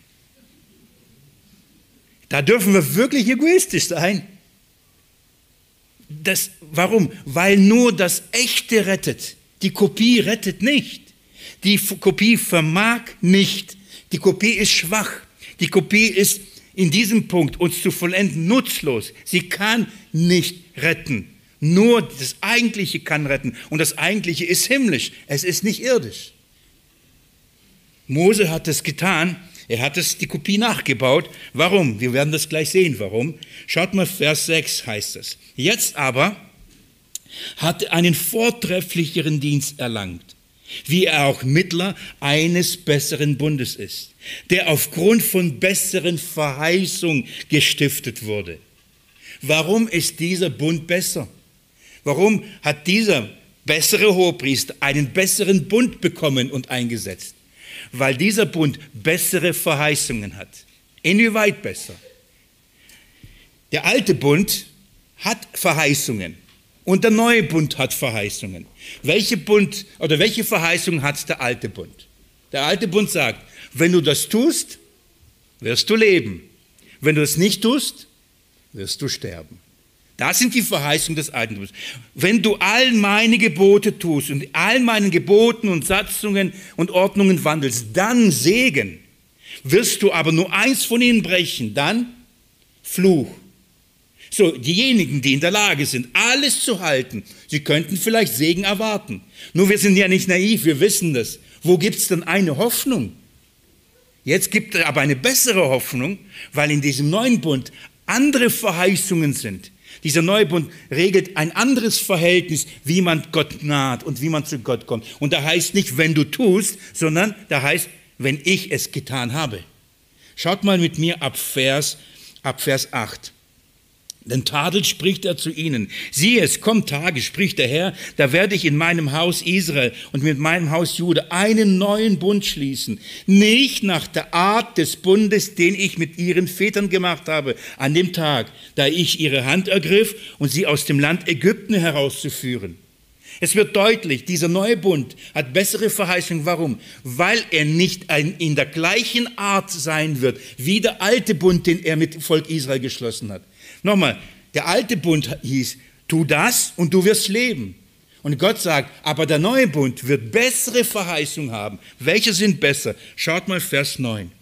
Da dürfen wir wirklich egoistisch sein. Das, warum? Weil nur das Echte rettet. Die Kopie rettet nicht. Die Kopie vermag nicht. Die Kopie ist schwach. Die Kopie ist in diesem Punkt uns zu vollenden nutzlos. Sie kann nicht retten. Nur das Eigentliche kann retten. Und das Eigentliche ist himmlisch. Es ist nicht irdisch. Mose hat es getan er hat es die Kopie nachgebaut. Warum? Wir werden das gleich sehen, warum. Schaut mal, Vers 6 heißt es. Jetzt aber hat er einen vortrefflicheren Dienst erlangt, wie er auch Mittler eines besseren Bundes ist, der aufgrund von besseren Verheißung gestiftet wurde. Warum ist dieser Bund besser? Warum hat dieser bessere Hohepriester einen besseren Bund bekommen und eingesetzt? weil dieser Bund bessere Verheißungen hat. Inwieweit besser? Der alte Bund hat Verheißungen und der neue Bund hat Verheißungen. Welche Bund oder welche Verheißung hat der alte Bund? Der alte Bund sagt, wenn du das tust, wirst du leben. Wenn du es nicht tust, wirst du sterben. Das sind die Verheißungen des Bundes. Wenn du all meine Gebote tust und all meinen Geboten und Satzungen und Ordnungen wandelst, dann Segen. Wirst du aber nur eins von ihnen brechen, dann Fluch. So, diejenigen, die in der Lage sind, alles zu halten, sie könnten vielleicht Segen erwarten. Nur wir sind ja nicht naiv, wir wissen das. Wo gibt es denn eine Hoffnung? Jetzt gibt es aber eine bessere Hoffnung, weil in diesem neuen Bund andere Verheißungen sind dieser Neubund regelt ein anderes Verhältnis, wie man Gott naht und wie man zu Gott kommt. Und da heißt nicht, wenn du tust, sondern da heißt, wenn ich es getan habe. Schaut mal mit mir ab Vers, ab Vers 8. Denn Tadel spricht er zu ihnen. Siehe, es kommt Tage, spricht der Herr, da werde ich in meinem Haus Israel und mit meinem Haus Jude einen neuen Bund schließen. Nicht nach der Art des Bundes, den ich mit ihren Vätern gemacht habe, an dem Tag, da ich ihre Hand ergriff und sie aus dem Land Ägypten herauszuführen. Es wird deutlich, dieser neue Bund hat bessere Verheißung. Warum? Weil er nicht in der gleichen Art sein wird wie der alte Bund, den er mit Volk Israel geschlossen hat. Nochmal, der alte Bund hieß, tu das und du wirst leben. Und Gott sagt, aber der neue Bund wird bessere Verheißungen haben. Welche sind besser? Schaut mal Vers 9.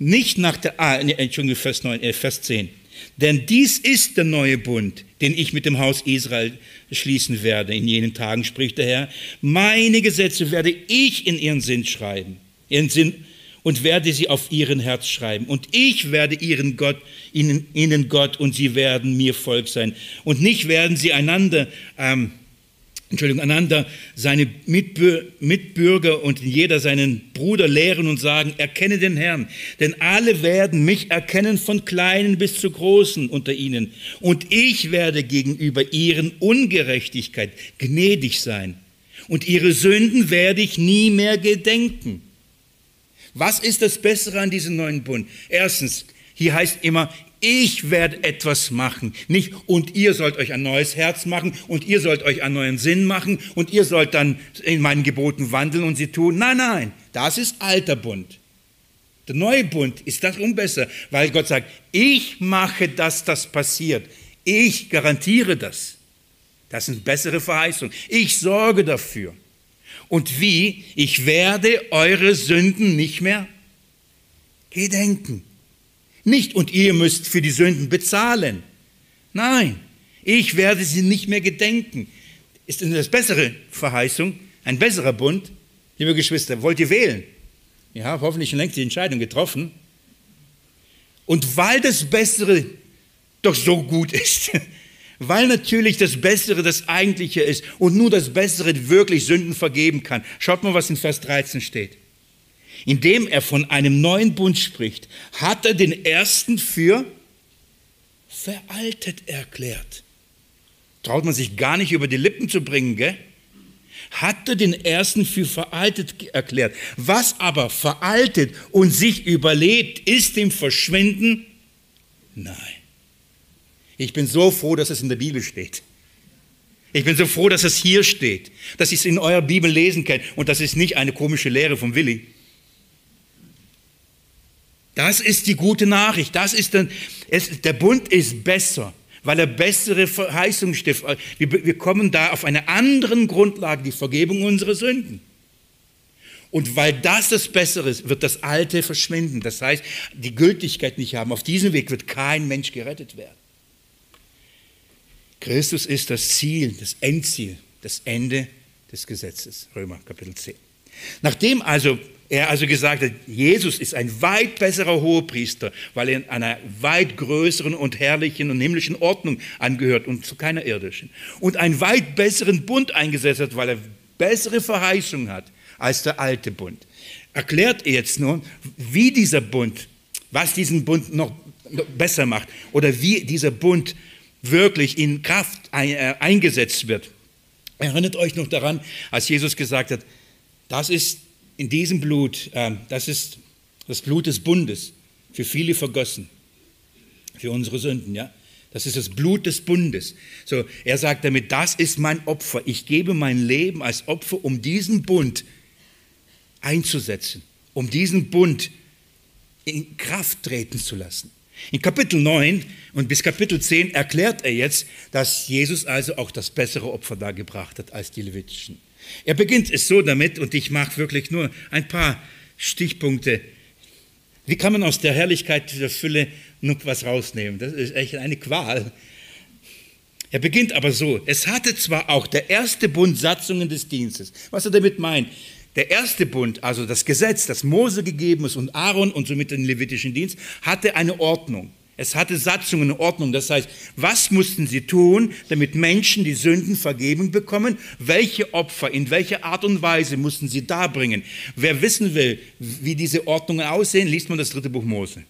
Nicht nach der, ah, Entschuldigung, Vers, 9, äh, Vers 10. Denn dies ist der neue Bund, den ich mit dem Haus Israel schließen werde. In jenen Tagen spricht der Herr, meine Gesetze werde ich in ihren Sinn schreiben, ihren Sinn und werde sie auf ihren Herz schreiben. Und ich werde ihren Gott, ihnen, ihnen Gott und sie werden mir Volk sein. Und nicht werden sie einander, ähm, Entschuldigung, einander seine Mitbürger und jeder seinen Bruder lehren und sagen, erkenne den Herrn. Denn alle werden mich erkennen von Kleinen bis zu Großen unter ihnen. Und ich werde gegenüber ihren Ungerechtigkeit gnädig sein. Und ihre Sünden werde ich nie mehr gedenken. Was ist das Bessere an diesem neuen Bund? Erstens, hier heißt immer, ich werde etwas machen. Nicht, und ihr sollt euch ein neues Herz machen und ihr sollt euch einen neuen Sinn machen und ihr sollt dann in meinen Geboten wandeln und sie tun. Nein, nein, das ist alter Bund. Der neue Bund ist darum besser, weil Gott sagt, ich mache, dass das passiert. Ich garantiere das. Das sind bessere Verheißungen. Ich sorge dafür. Und wie? Ich werde eure Sünden nicht mehr gedenken. Nicht, und ihr müsst für die Sünden bezahlen. Nein, ich werde sie nicht mehr gedenken. Ist das bessere Verheißung, ein besserer Bund? Liebe Geschwister, wollt ihr wählen? Ja, hoffentlich schon längst die Entscheidung getroffen. Und weil das Bessere doch so gut ist, weil natürlich das Bessere das Eigentliche ist und nur das Bessere wirklich Sünden vergeben kann. Schaut mal, was in Vers 13 steht. Indem er von einem neuen Bund spricht, hat er den ersten für veraltet erklärt. Traut man sich gar nicht über die Lippen zu bringen, gell? Hat er den ersten für veraltet erklärt. Was aber veraltet und sich überlebt, ist dem Verschwinden? Nein. Ich bin so froh, dass es in der Bibel steht. Ich bin so froh, dass es hier steht, dass ich es in eurer Bibel lesen kann und das ist nicht eine komische Lehre von Willi. Das ist die gute Nachricht. Das ist dann, es, der Bund ist besser, weil er bessere Verheißungen stiftet. Wir, wir kommen da auf eine andere Grundlage, die Vergebung unserer Sünden. Und weil das das Bessere ist, wird das Alte verschwinden. Das heißt, die Gültigkeit nicht haben. Auf diesem Weg wird kein Mensch gerettet werden. Christus ist das Ziel, das Endziel, das Ende des Gesetzes. Römer Kapitel 10. Nachdem also er also gesagt hat, Jesus ist ein weit besserer Hohepriester, weil er in einer weit größeren und herrlichen und himmlischen Ordnung angehört und zu keiner irdischen. Und einen weit besseren Bund eingesetzt hat, weil er bessere Verheißungen hat als der alte Bund. Erklärt er jetzt nun, wie dieser Bund, was diesen Bund noch besser macht oder wie dieser Bund wirklich in Kraft äh, eingesetzt wird. Erinnert euch noch daran, als Jesus gesagt hat, das ist in diesem Blut, äh, das ist das Blut des Bundes, für viele vergossen, für unsere Sünden, ja. Das ist das Blut des Bundes. So, er sagt damit, das ist mein Opfer. Ich gebe mein Leben als Opfer, um diesen Bund einzusetzen, um diesen Bund in Kraft treten zu lassen. In Kapitel 9 und bis Kapitel 10 erklärt er jetzt, dass Jesus also auch das bessere Opfer dargebracht hat als die Levitischen. Er beginnt es so damit, und ich mache wirklich nur ein paar Stichpunkte. Wie kann man aus der Herrlichkeit der Fülle noch was rausnehmen? Das ist echt eine Qual. Er beginnt aber so, es hatte zwar auch der erste Bund Satzungen des Dienstes. Was er damit meint, der erste Bund, also das Gesetz, das Mose gegeben ist und Aaron und somit den levitischen Dienst, hatte eine Ordnung. Es hatte Satzungen und Ordnung. Das heißt, was mussten sie tun, damit Menschen die Sünden vergeben bekommen? Welche Opfer, in welcher Art und Weise mussten sie darbringen? Wer wissen will, wie diese Ordnungen aussehen, liest man das dritte Buch Mose.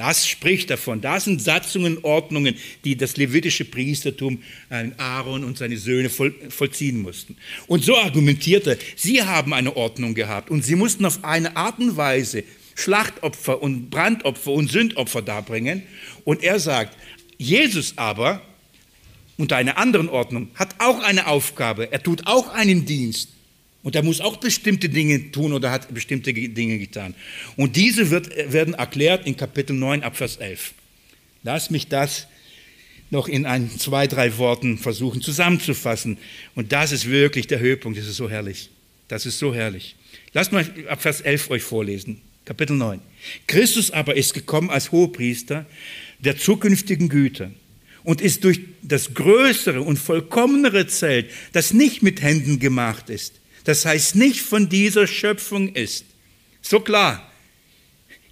Das spricht davon. Das sind Satzungen, Ordnungen, die das levitische Priestertum, äh, Aaron und seine Söhne voll, vollziehen mussten. Und so argumentierte, sie haben eine Ordnung gehabt und sie mussten auf eine Art und Weise Schlachtopfer und Brandopfer und Sündopfer darbringen. Und er sagt, Jesus aber, unter einer anderen Ordnung, hat auch eine Aufgabe. Er tut auch einen Dienst. Und er muss auch bestimmte Dinge tun oder hat bestimmte Dinge getan. Und diese wird, werden erklärt in Kapitel 9 Abvers 11. Lass mich das noch in ein, zwei, drei Worten versuchen zusammenzufassen. Und das ist wirklich der Höhepunkt. Das ist so herrlich. Das ist so herrlich. Lasst mal Abvers 11 euch vorlesen. Kapitel 9. Christus aber ist gekommen als Hohepriester der zukünftigen Güter und ist durch das größere und vollkommenere Zelt, das nicht mit Händen gemacht ist, das heißt nicht von dieser Schöpfung ist. So klar.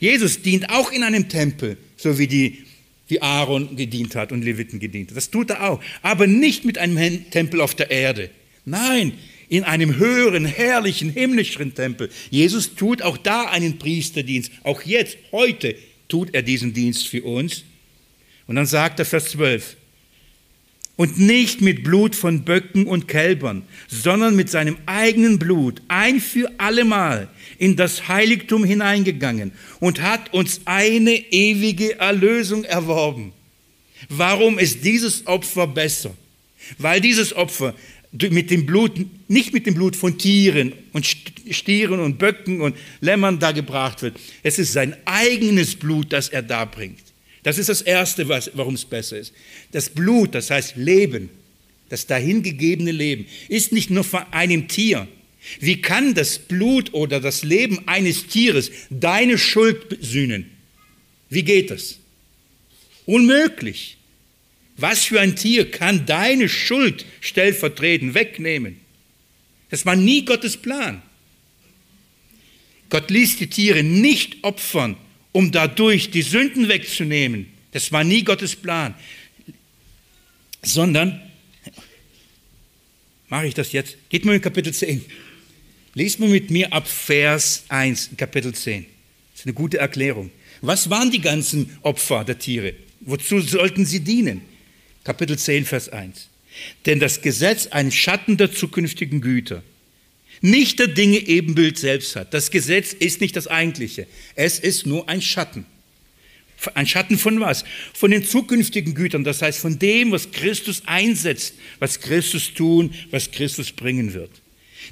Jesus dient auch in einem Tempel, so wie die wie Aaron gedient hat und Leviten gedient hat. Das tut er auch, aber nicht mit einem Tempel auf der Erde. Nein, in einem höheren, herrlichen, himmlischen Tempel. Jesus tut auch da einen Priesterdienst. Auch jetzt, heute, tut er diesen Dienst für uns. Und dann sagt er Vers 12, und nicht mit Blut von Böcken und Kälbern, sondern mit seinem eigenen Blut ein für allemal in das Heiligtum hineingegangen und hat uns eine ewige Erlösung erworben. Warum ist dieses Opfer besser? Weil dieses Opfer mit dem Blut, nicht mit dem Blut von Tieren und Stieren und Böcken und Lämmern da gebracht wird. Es ist sein eigenes Blut, das er da bringt. Das ist das Erste, warum es besser ist. Das Blut, das heißt Leben, das dahingegebene Leben, ist nicht nur von einem Tier. Wie kann das Blut oder das Leben eines Tieres deine Schuld sühnen? Wie geht das? Unmöglich. Was für ein Tier kann deine Schuld stellvertretend wegnehmen? Das war nie Gottes Plan. Gott ließ die Tiere nicht opfern, um dadurch die Sünden wegzunehmen. Das war nie Gottes Plan. Sondern, mache ich das jetzt? Geht mal in Kapitel 10. Lest mal mit mir ab Vers 1, Kapitel 10. Das ist eine gute Erklärung. Was waren die ganzen Opfer der Tiere? Wozu sollten sie dienen? Kapitel 10, Vers 1. Denn das Gesetz ein Schatten der zukünftigen Güter, nicht der Dinge Ebenbild selbst hat. Das Gesetz ist nicht das Eigentliche. Es ist nur ein Schatten. Ein Schatten von was? Von den zukünftigen Gütern, das heißt von dem, was Christus einsetzt, was Christus tun, was Christus bringen wird.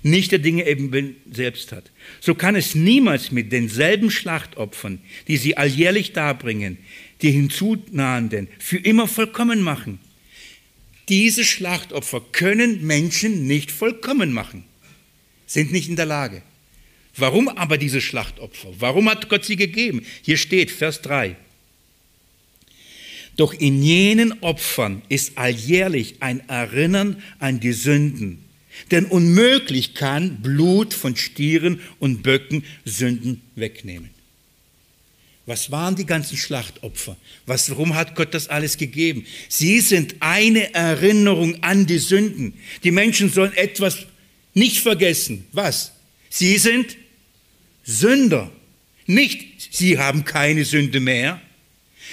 Nicht der Dinge Ebenbild selbst hat. So kann es niemals mit denselben Schlachtopfern, die sie alljährlich darbringen, die hinzunahenden, für immer vollkommen machen. Diese Schlachtopfer können Menschen nicht vollkommen machen, sind nicht in der Lage. Warum aber diese Schlachtopfer? Warum hat Gott sie gegeben? Hier steht Vers 3. Doch in jenen Opfern ist alljährlich ein Erinnern an die Sünden. Denn unmöglich kann Blut von Stieren und Böcken Sünden wegnehmen. Was waren die ganzen Schlachtopfer? Was, warum hat Gott das alles gegeben? Sie sind eine Erinnerung an die Sünden. Die Menschen sollen etwas nicht vergessen. Was? Sie sind Sünder. Nicht, sie haben keine Sünde mehr.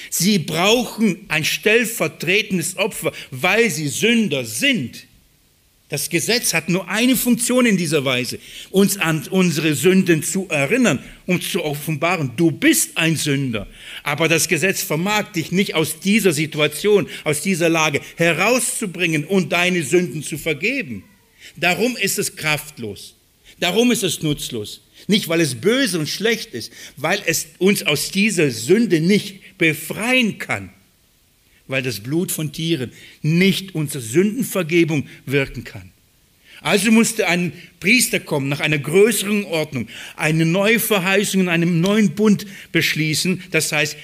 Sie brauchen ein stellvertretendes Opfer, weil sie Sünder sind. Das Gesetz hat nur eine Funktion in dieser Weise, uns an unsere Sünden zu erinnern, um zu offenbaren, du bist ein Sünder. Aber das Gesetz vermag dich nicht aus dieser Situation, aus dieser Lage herauszubringen und deine Sünden zu vergeben. Darum ist es kraftlos. Darum ist es nutzlos. Nicht, weil es böse und schlecht ist, weil es uns aus dieser Sünde nicht befreien kann weil das Blut von Tieren nicht unsere Sündenvergebung wirken kann. Also musste ein Priester kommen, nach einer größeren Ordnung, eine neue Verheißung in einem neuen Bund beschließen. Das heißt,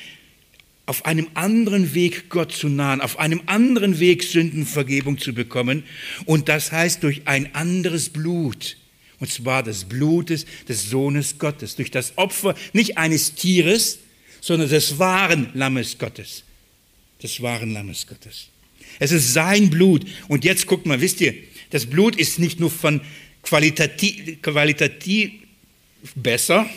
auf einem anderen Weg Gott zu nahen, auf einem anderen Weg Sündenvergebung zu bekommen. Und das heißt durch ein anderes Blut. Und zwar das Blutes des Sohnes Gottes. Durch das Opfer nicht eines Tieres, sondern des wahren Lammes Gottes des wahren Lammes Gottes. Es ist sein Blut. Und jetzt guckt mal, wisst ihr, das Blut ist nicht nur von qualitativ, qualitativ besser,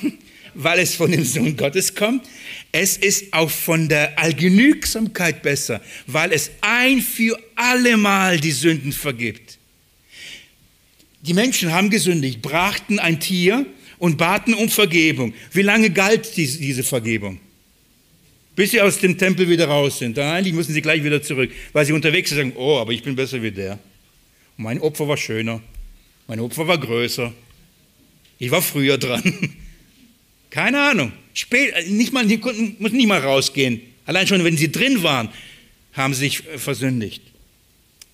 weil es von dem Sohn Gottes kommt, es ist auch von der Allgenügsamkeit besser, weil es ein für allemal die Sünden vergibt. Die Menschen haben gesündigt, brachten ein Tier und baten um Vergebung. Wie lange galt diese Vergebung? bis sie aus dem Tempel wieder raus sind. Eigentlich müssen sie gleich wieder zurück, weil sie unterwegs sind und sagen, oh, aber ich bin besser wie der. Mein Opfer war schöner, mein Opfer war größer, ich war früher dran. Keine Ahnung. Spät, nicht mal, die konnten, mussten nicht mal rausgehen. Allein schon, wenn sie drin waren, haben sie sich versündigt.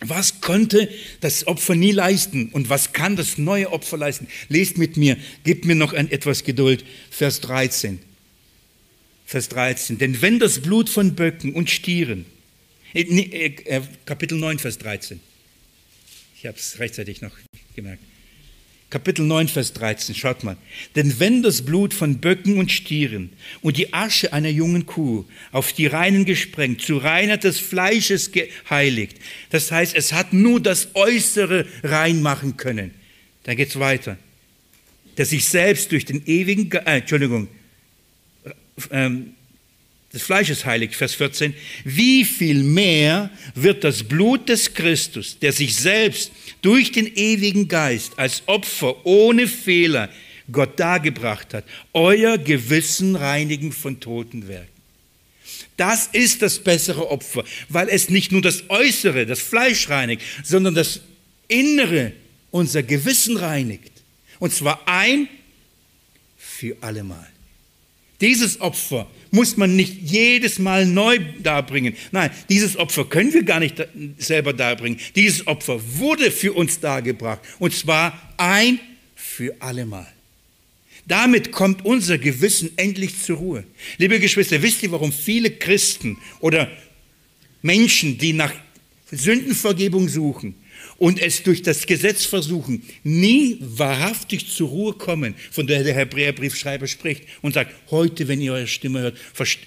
Was konnte das Opfer nie leisten und was kann das neue Opfer leisten? Lest mit mir, gebt mir noch ein, etwas Geduld. Vers 13. Vers 13. Denn wenn das Blut von Böcken und Stieren, äh, äh, äh, Kapitel 9, Vers 13. Ich habe es rechtzeitig noch gemerkt. Kapitel 9, Vers 13, schaut mal. Denn wenn das Blut von Böcken und Stieren und die Asche einer jungen Kuh auf die Reinen gesprengt, zu Reinheit des Fleisches geheiligt, das heißt, es hat nur das Äußere reinmachen können. Da geht es weiter. Der sich selbst durch den ewigen, äh, Entschuldigung, ähm, Das Fleisch ist heilig, Vers 14. Wie viel mehr wird das Blut des Christus, der sich selbst durch den ewigen Geist als Opfer ohne Fehler Gott dargebracht hat, euer Gewissen reinigen von toten Werken? Das ist das bessere Opfer, weil es nicht nur das Äußere, das Fleisch reinigt, sondern das Innere, unser Gewissen reinigt. Und zwar ein für allemal. Dieses Opfer muss man nicht jedes Mal neu darbringen. Nein, dieses Opfer können wir gar nicht selber darbringen. Dieses Opfer wurde für uns dargebracht. Und zwar ein für allemal. Damit kommt unser Gewissen endlich zur Ruhe. Liebe Geschwister, wisst ihr, warum viele Christen oder Menschen, die nach Sündenvergebung suchen und es durch das Gesetz versuchen, nie wahrhaftig zur Ruhe kommen, von der der Hebräerbriefschreiber spricht und sagt, heute, wenn ihr eure Stimme hört,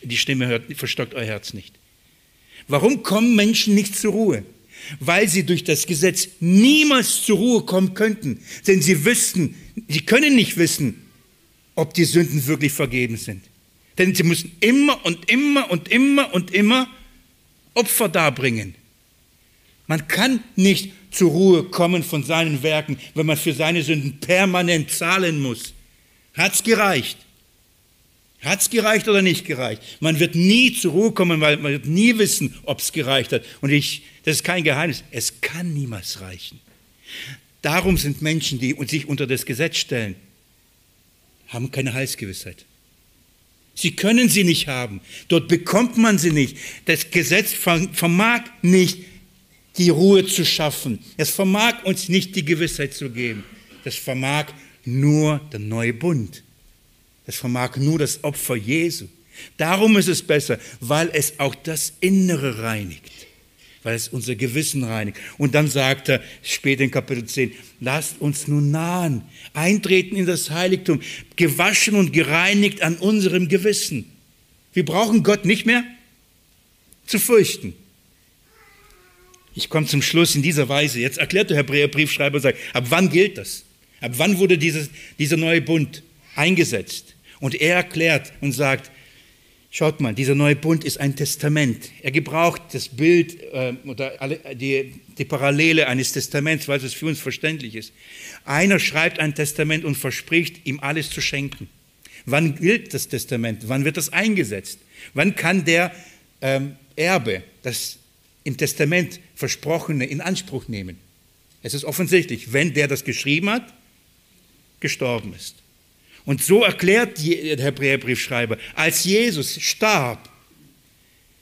die Stimme hört, verstockt euer Herz nicht. Warum kommen Menschen nicht zur Ruhe? Weil sie durch das Gesetz niemals zur Ruhe kommen könnten, denn sie wüssten, sie können nicht wissen, ob die Sünden wirklich vergeben sind. Denn sie müssen immer und immer und immer und immer Opfer darbringen. Man kann nicht zur Ruhe kommen von seinen Werken, wenn man für seine Sünden permanent zahlen muss. Hat's gereicht? Hat's gereicht oder nicht gereicht? Man wird nie zur Ruhe kommen, weil man wird nie wissen, ob's gereicht hat. Und ich, das ist kein Geheimnis, es kann niemals reichen. Darum sind Menschen, die sich unter das Gesetz stellen, haben keine Heilsgewissheit. Sie können sie nicht haben. Dort bekommt man sie nicht. Das Gesetz vermag nicht die Ruhe zu schaffen. Es vermag uns nicht die Gewissheit zu geben. Das vermag nur der neue Bund. Das vermag nur das Opfer Jesu. Darum ist es besser, weil es auch das Innere reinigt, weil es unser Gewissen reinigt. Und dann sagt er später in Kapitel 10, lasst uns nun nahen, eintreten in das Heiligtum, gewaschen und gereinigt an unserem Gewissen. Wir brauchen Gott nicht mehr zu fürchten. Ich komme zum Schluss in dieser Weise. Jetzt erklärt der Hebräerbriefschreiber und sagt, ab wann gilt das? Ab wann wurde dieses, dieser neue Bund eingesetzt? Und er erklärt und sagt, schaut mal, dieser neue Bund ist ein Testament. Er gebraucht das Bild äh, oder alle, die, die Parallele eines Testaments, weil es für uns verständlich ist. Einer schreibt ein Testament und verspricht, ihm alles zu schenken. Wann gilt das Testament? Wann wird das eingesetzt? Wann kann der ähm, Erbe das im Testament Versprochene in Anspruch nehmen. Es ist offensichtlich, wenn der das geschrieben hat, gestorben ist. Und so erklärt der Hebräerbriefschreiber, als Jesus starb,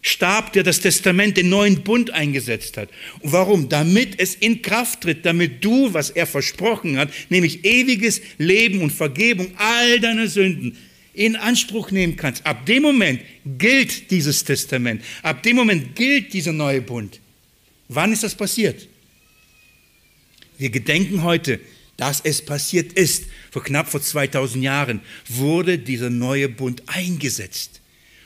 starb der das Testament, den neuen Bund eingesetzt hat. Und warum? Damit es in Kraft tritt, damit du, was er versprochen hat, nämlich ewiges Leben und Vergebung all deiner Sünden, in Anspruch nehmen kannst. Ab dem Moment gilt dieses Testament. Ab dem Moment gilt dieser neue Bund. Wann ist das passiert? Wir gedenken heute, dass es passiert ist. Vor knapp vor 2000 Jahren wurde dieser neue Bund eingesetzt.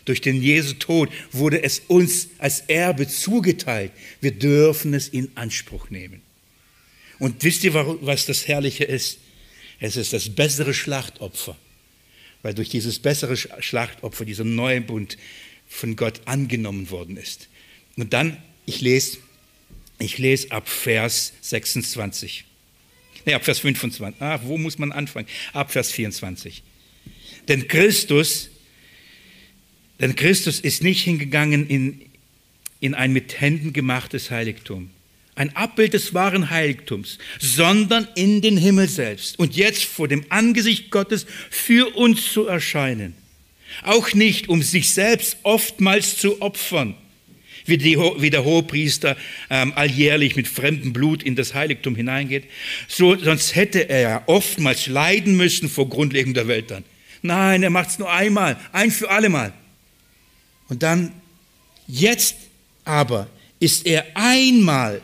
Durch den Jesu Tod wurde es uns als Erbe zugeteilt. Wir dürfen es in Anspruch nehmen. Und wisst ihr, was das Herrliche ist? Es ist das bessere Schlachtopfer weil durch dieses bessere Schlachtopfer dieser neue Bund von Gott angenommen worden ist. Und dann, ich lese, ich lese ab Vers 26. Nee, ab Vers 25. Ah, wo muss man anfangen? Ab Vers 24. Denn Christus, denn Christus ist nicht hingegangen in, in ein mit Händen gemachtes Heiligtum, ein Abbild des wahren Heiligtums, sondern in den Himmel selbst und jetzt vor dem Angesicht Gottes für uns zu erscheinen. Auch nicht, um sich selbst oftmals zu opfern, wie, die, wie der Hohepriester ähm, alljährlich mit fremdem Blut in das Heiligtum hineingeht, so, sonst hätte er ja oftmals leiden müssen vor Grundlegung der Welt dann. Nein, er macht es nur einmal, ein für allemal. Und dann, jetzt aber ist er einmal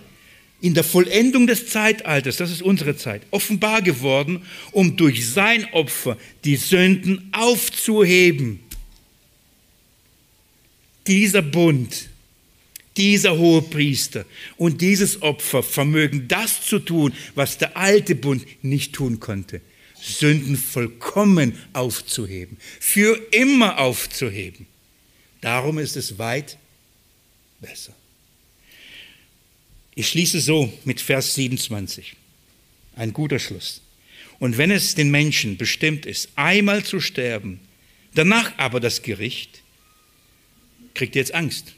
in der Vollendung des Zeitalters, das ist unsere Zeit, offenbar geworden, um durch sein Opfer die Sünden aufzuheben. Dieser Bund, dieser hohe Priester und dieses Opfer vermögen das zu tun, was der alte Bund nicht tun konnte. Sünden vollkommen aufzuheben, für immer aufzuheben. Darum ist es weit besser. Ich schließe so mit Vers 27. Ein guter Schluss. Und wenn es den Menschen bestimmt ist, einmal zu sterben, danach aber das Gericht, kriegt ihr jetzt Angst.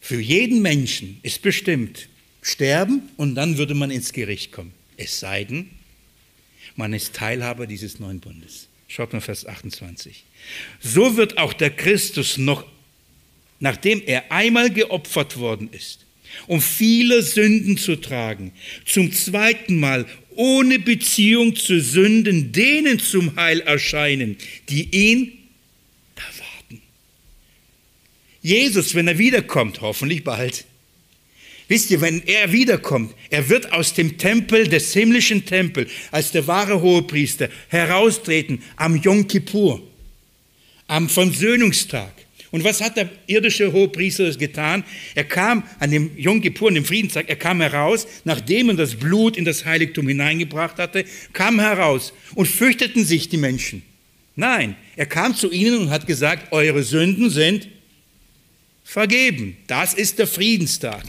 Für jeden Menschen ist bestimmt, sterben und dann würde man ins Gericht kommen. Es sei denn, man ist Teilhaber dieses neuen Bundes. Schaut mal Vers 28. So wird auch der Christus noch, nachdem er einmal geopfert worden ist, um viele Sünden zu tragen, zum zweiten Mal ohne Beziehung zu Sünden denen zum Heil erscheinen, die ihn erwarten. Jesus, wenn er wiederkommt, hoffentlich bald, Wisst ihr, wenn er wiederkommt, er wird aus dem Tempel, des himmlischen Tempel, als der wahre Hohepriester heraustreten am Yom Kippur, am Versöhnungstag. Und was hat der irdische Hohepriester getan? Er kam an dem Yom Kippur, an dem Friedenstag, er kam heraus, nachdem er das Blut in das Heiligtum hineingebracht hatte, kam heraus und fürchteten sich die Menschen. Nein, er kam zu ihnen und hat gesagt, eure Sünden sind vergeben. Das ist der Friedenstag.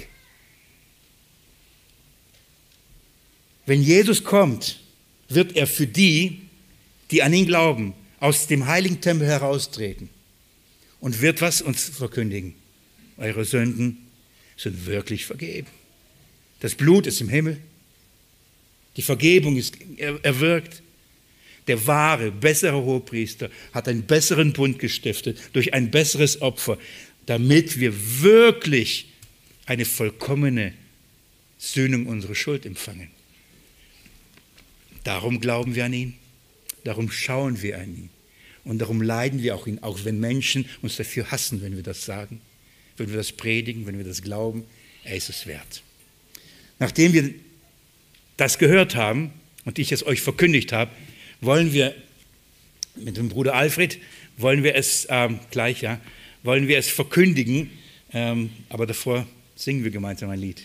Wenn Jesus kommt, wird er für die, die an ihn glauben, aus dem heiligen Tempel heraustreten und wird was uns verkündigen. Eure Sünden sind wirklich vergeben. Das Blut ist im Himmel. Die Vergebung ist erwirkt. Der wahre, bessere Hohepriester hat einen besseren Bund gestiftet durch ein besseres Opfer, damit wir wirklich eine vollkommene Sühnung unserer Schuld empfangen. Darum glauben wir an ihn, darum schauen wir an ihn und darum leiden wir auch ihn, auch wenn Menschen uns dafür hassen, wenn wir das sagen, wenn wir das predigen, wenn wir das glauben. Er ist es wert. Nachdem wir das gehört haben und ich es euch verkündigt habe, wollen wir mit dem Bruder Alfred, wollen wir es ähm, gleich, ja, wollen wir es verkündigen, ähm, aber davor singen wir gemeinsam ein Lied.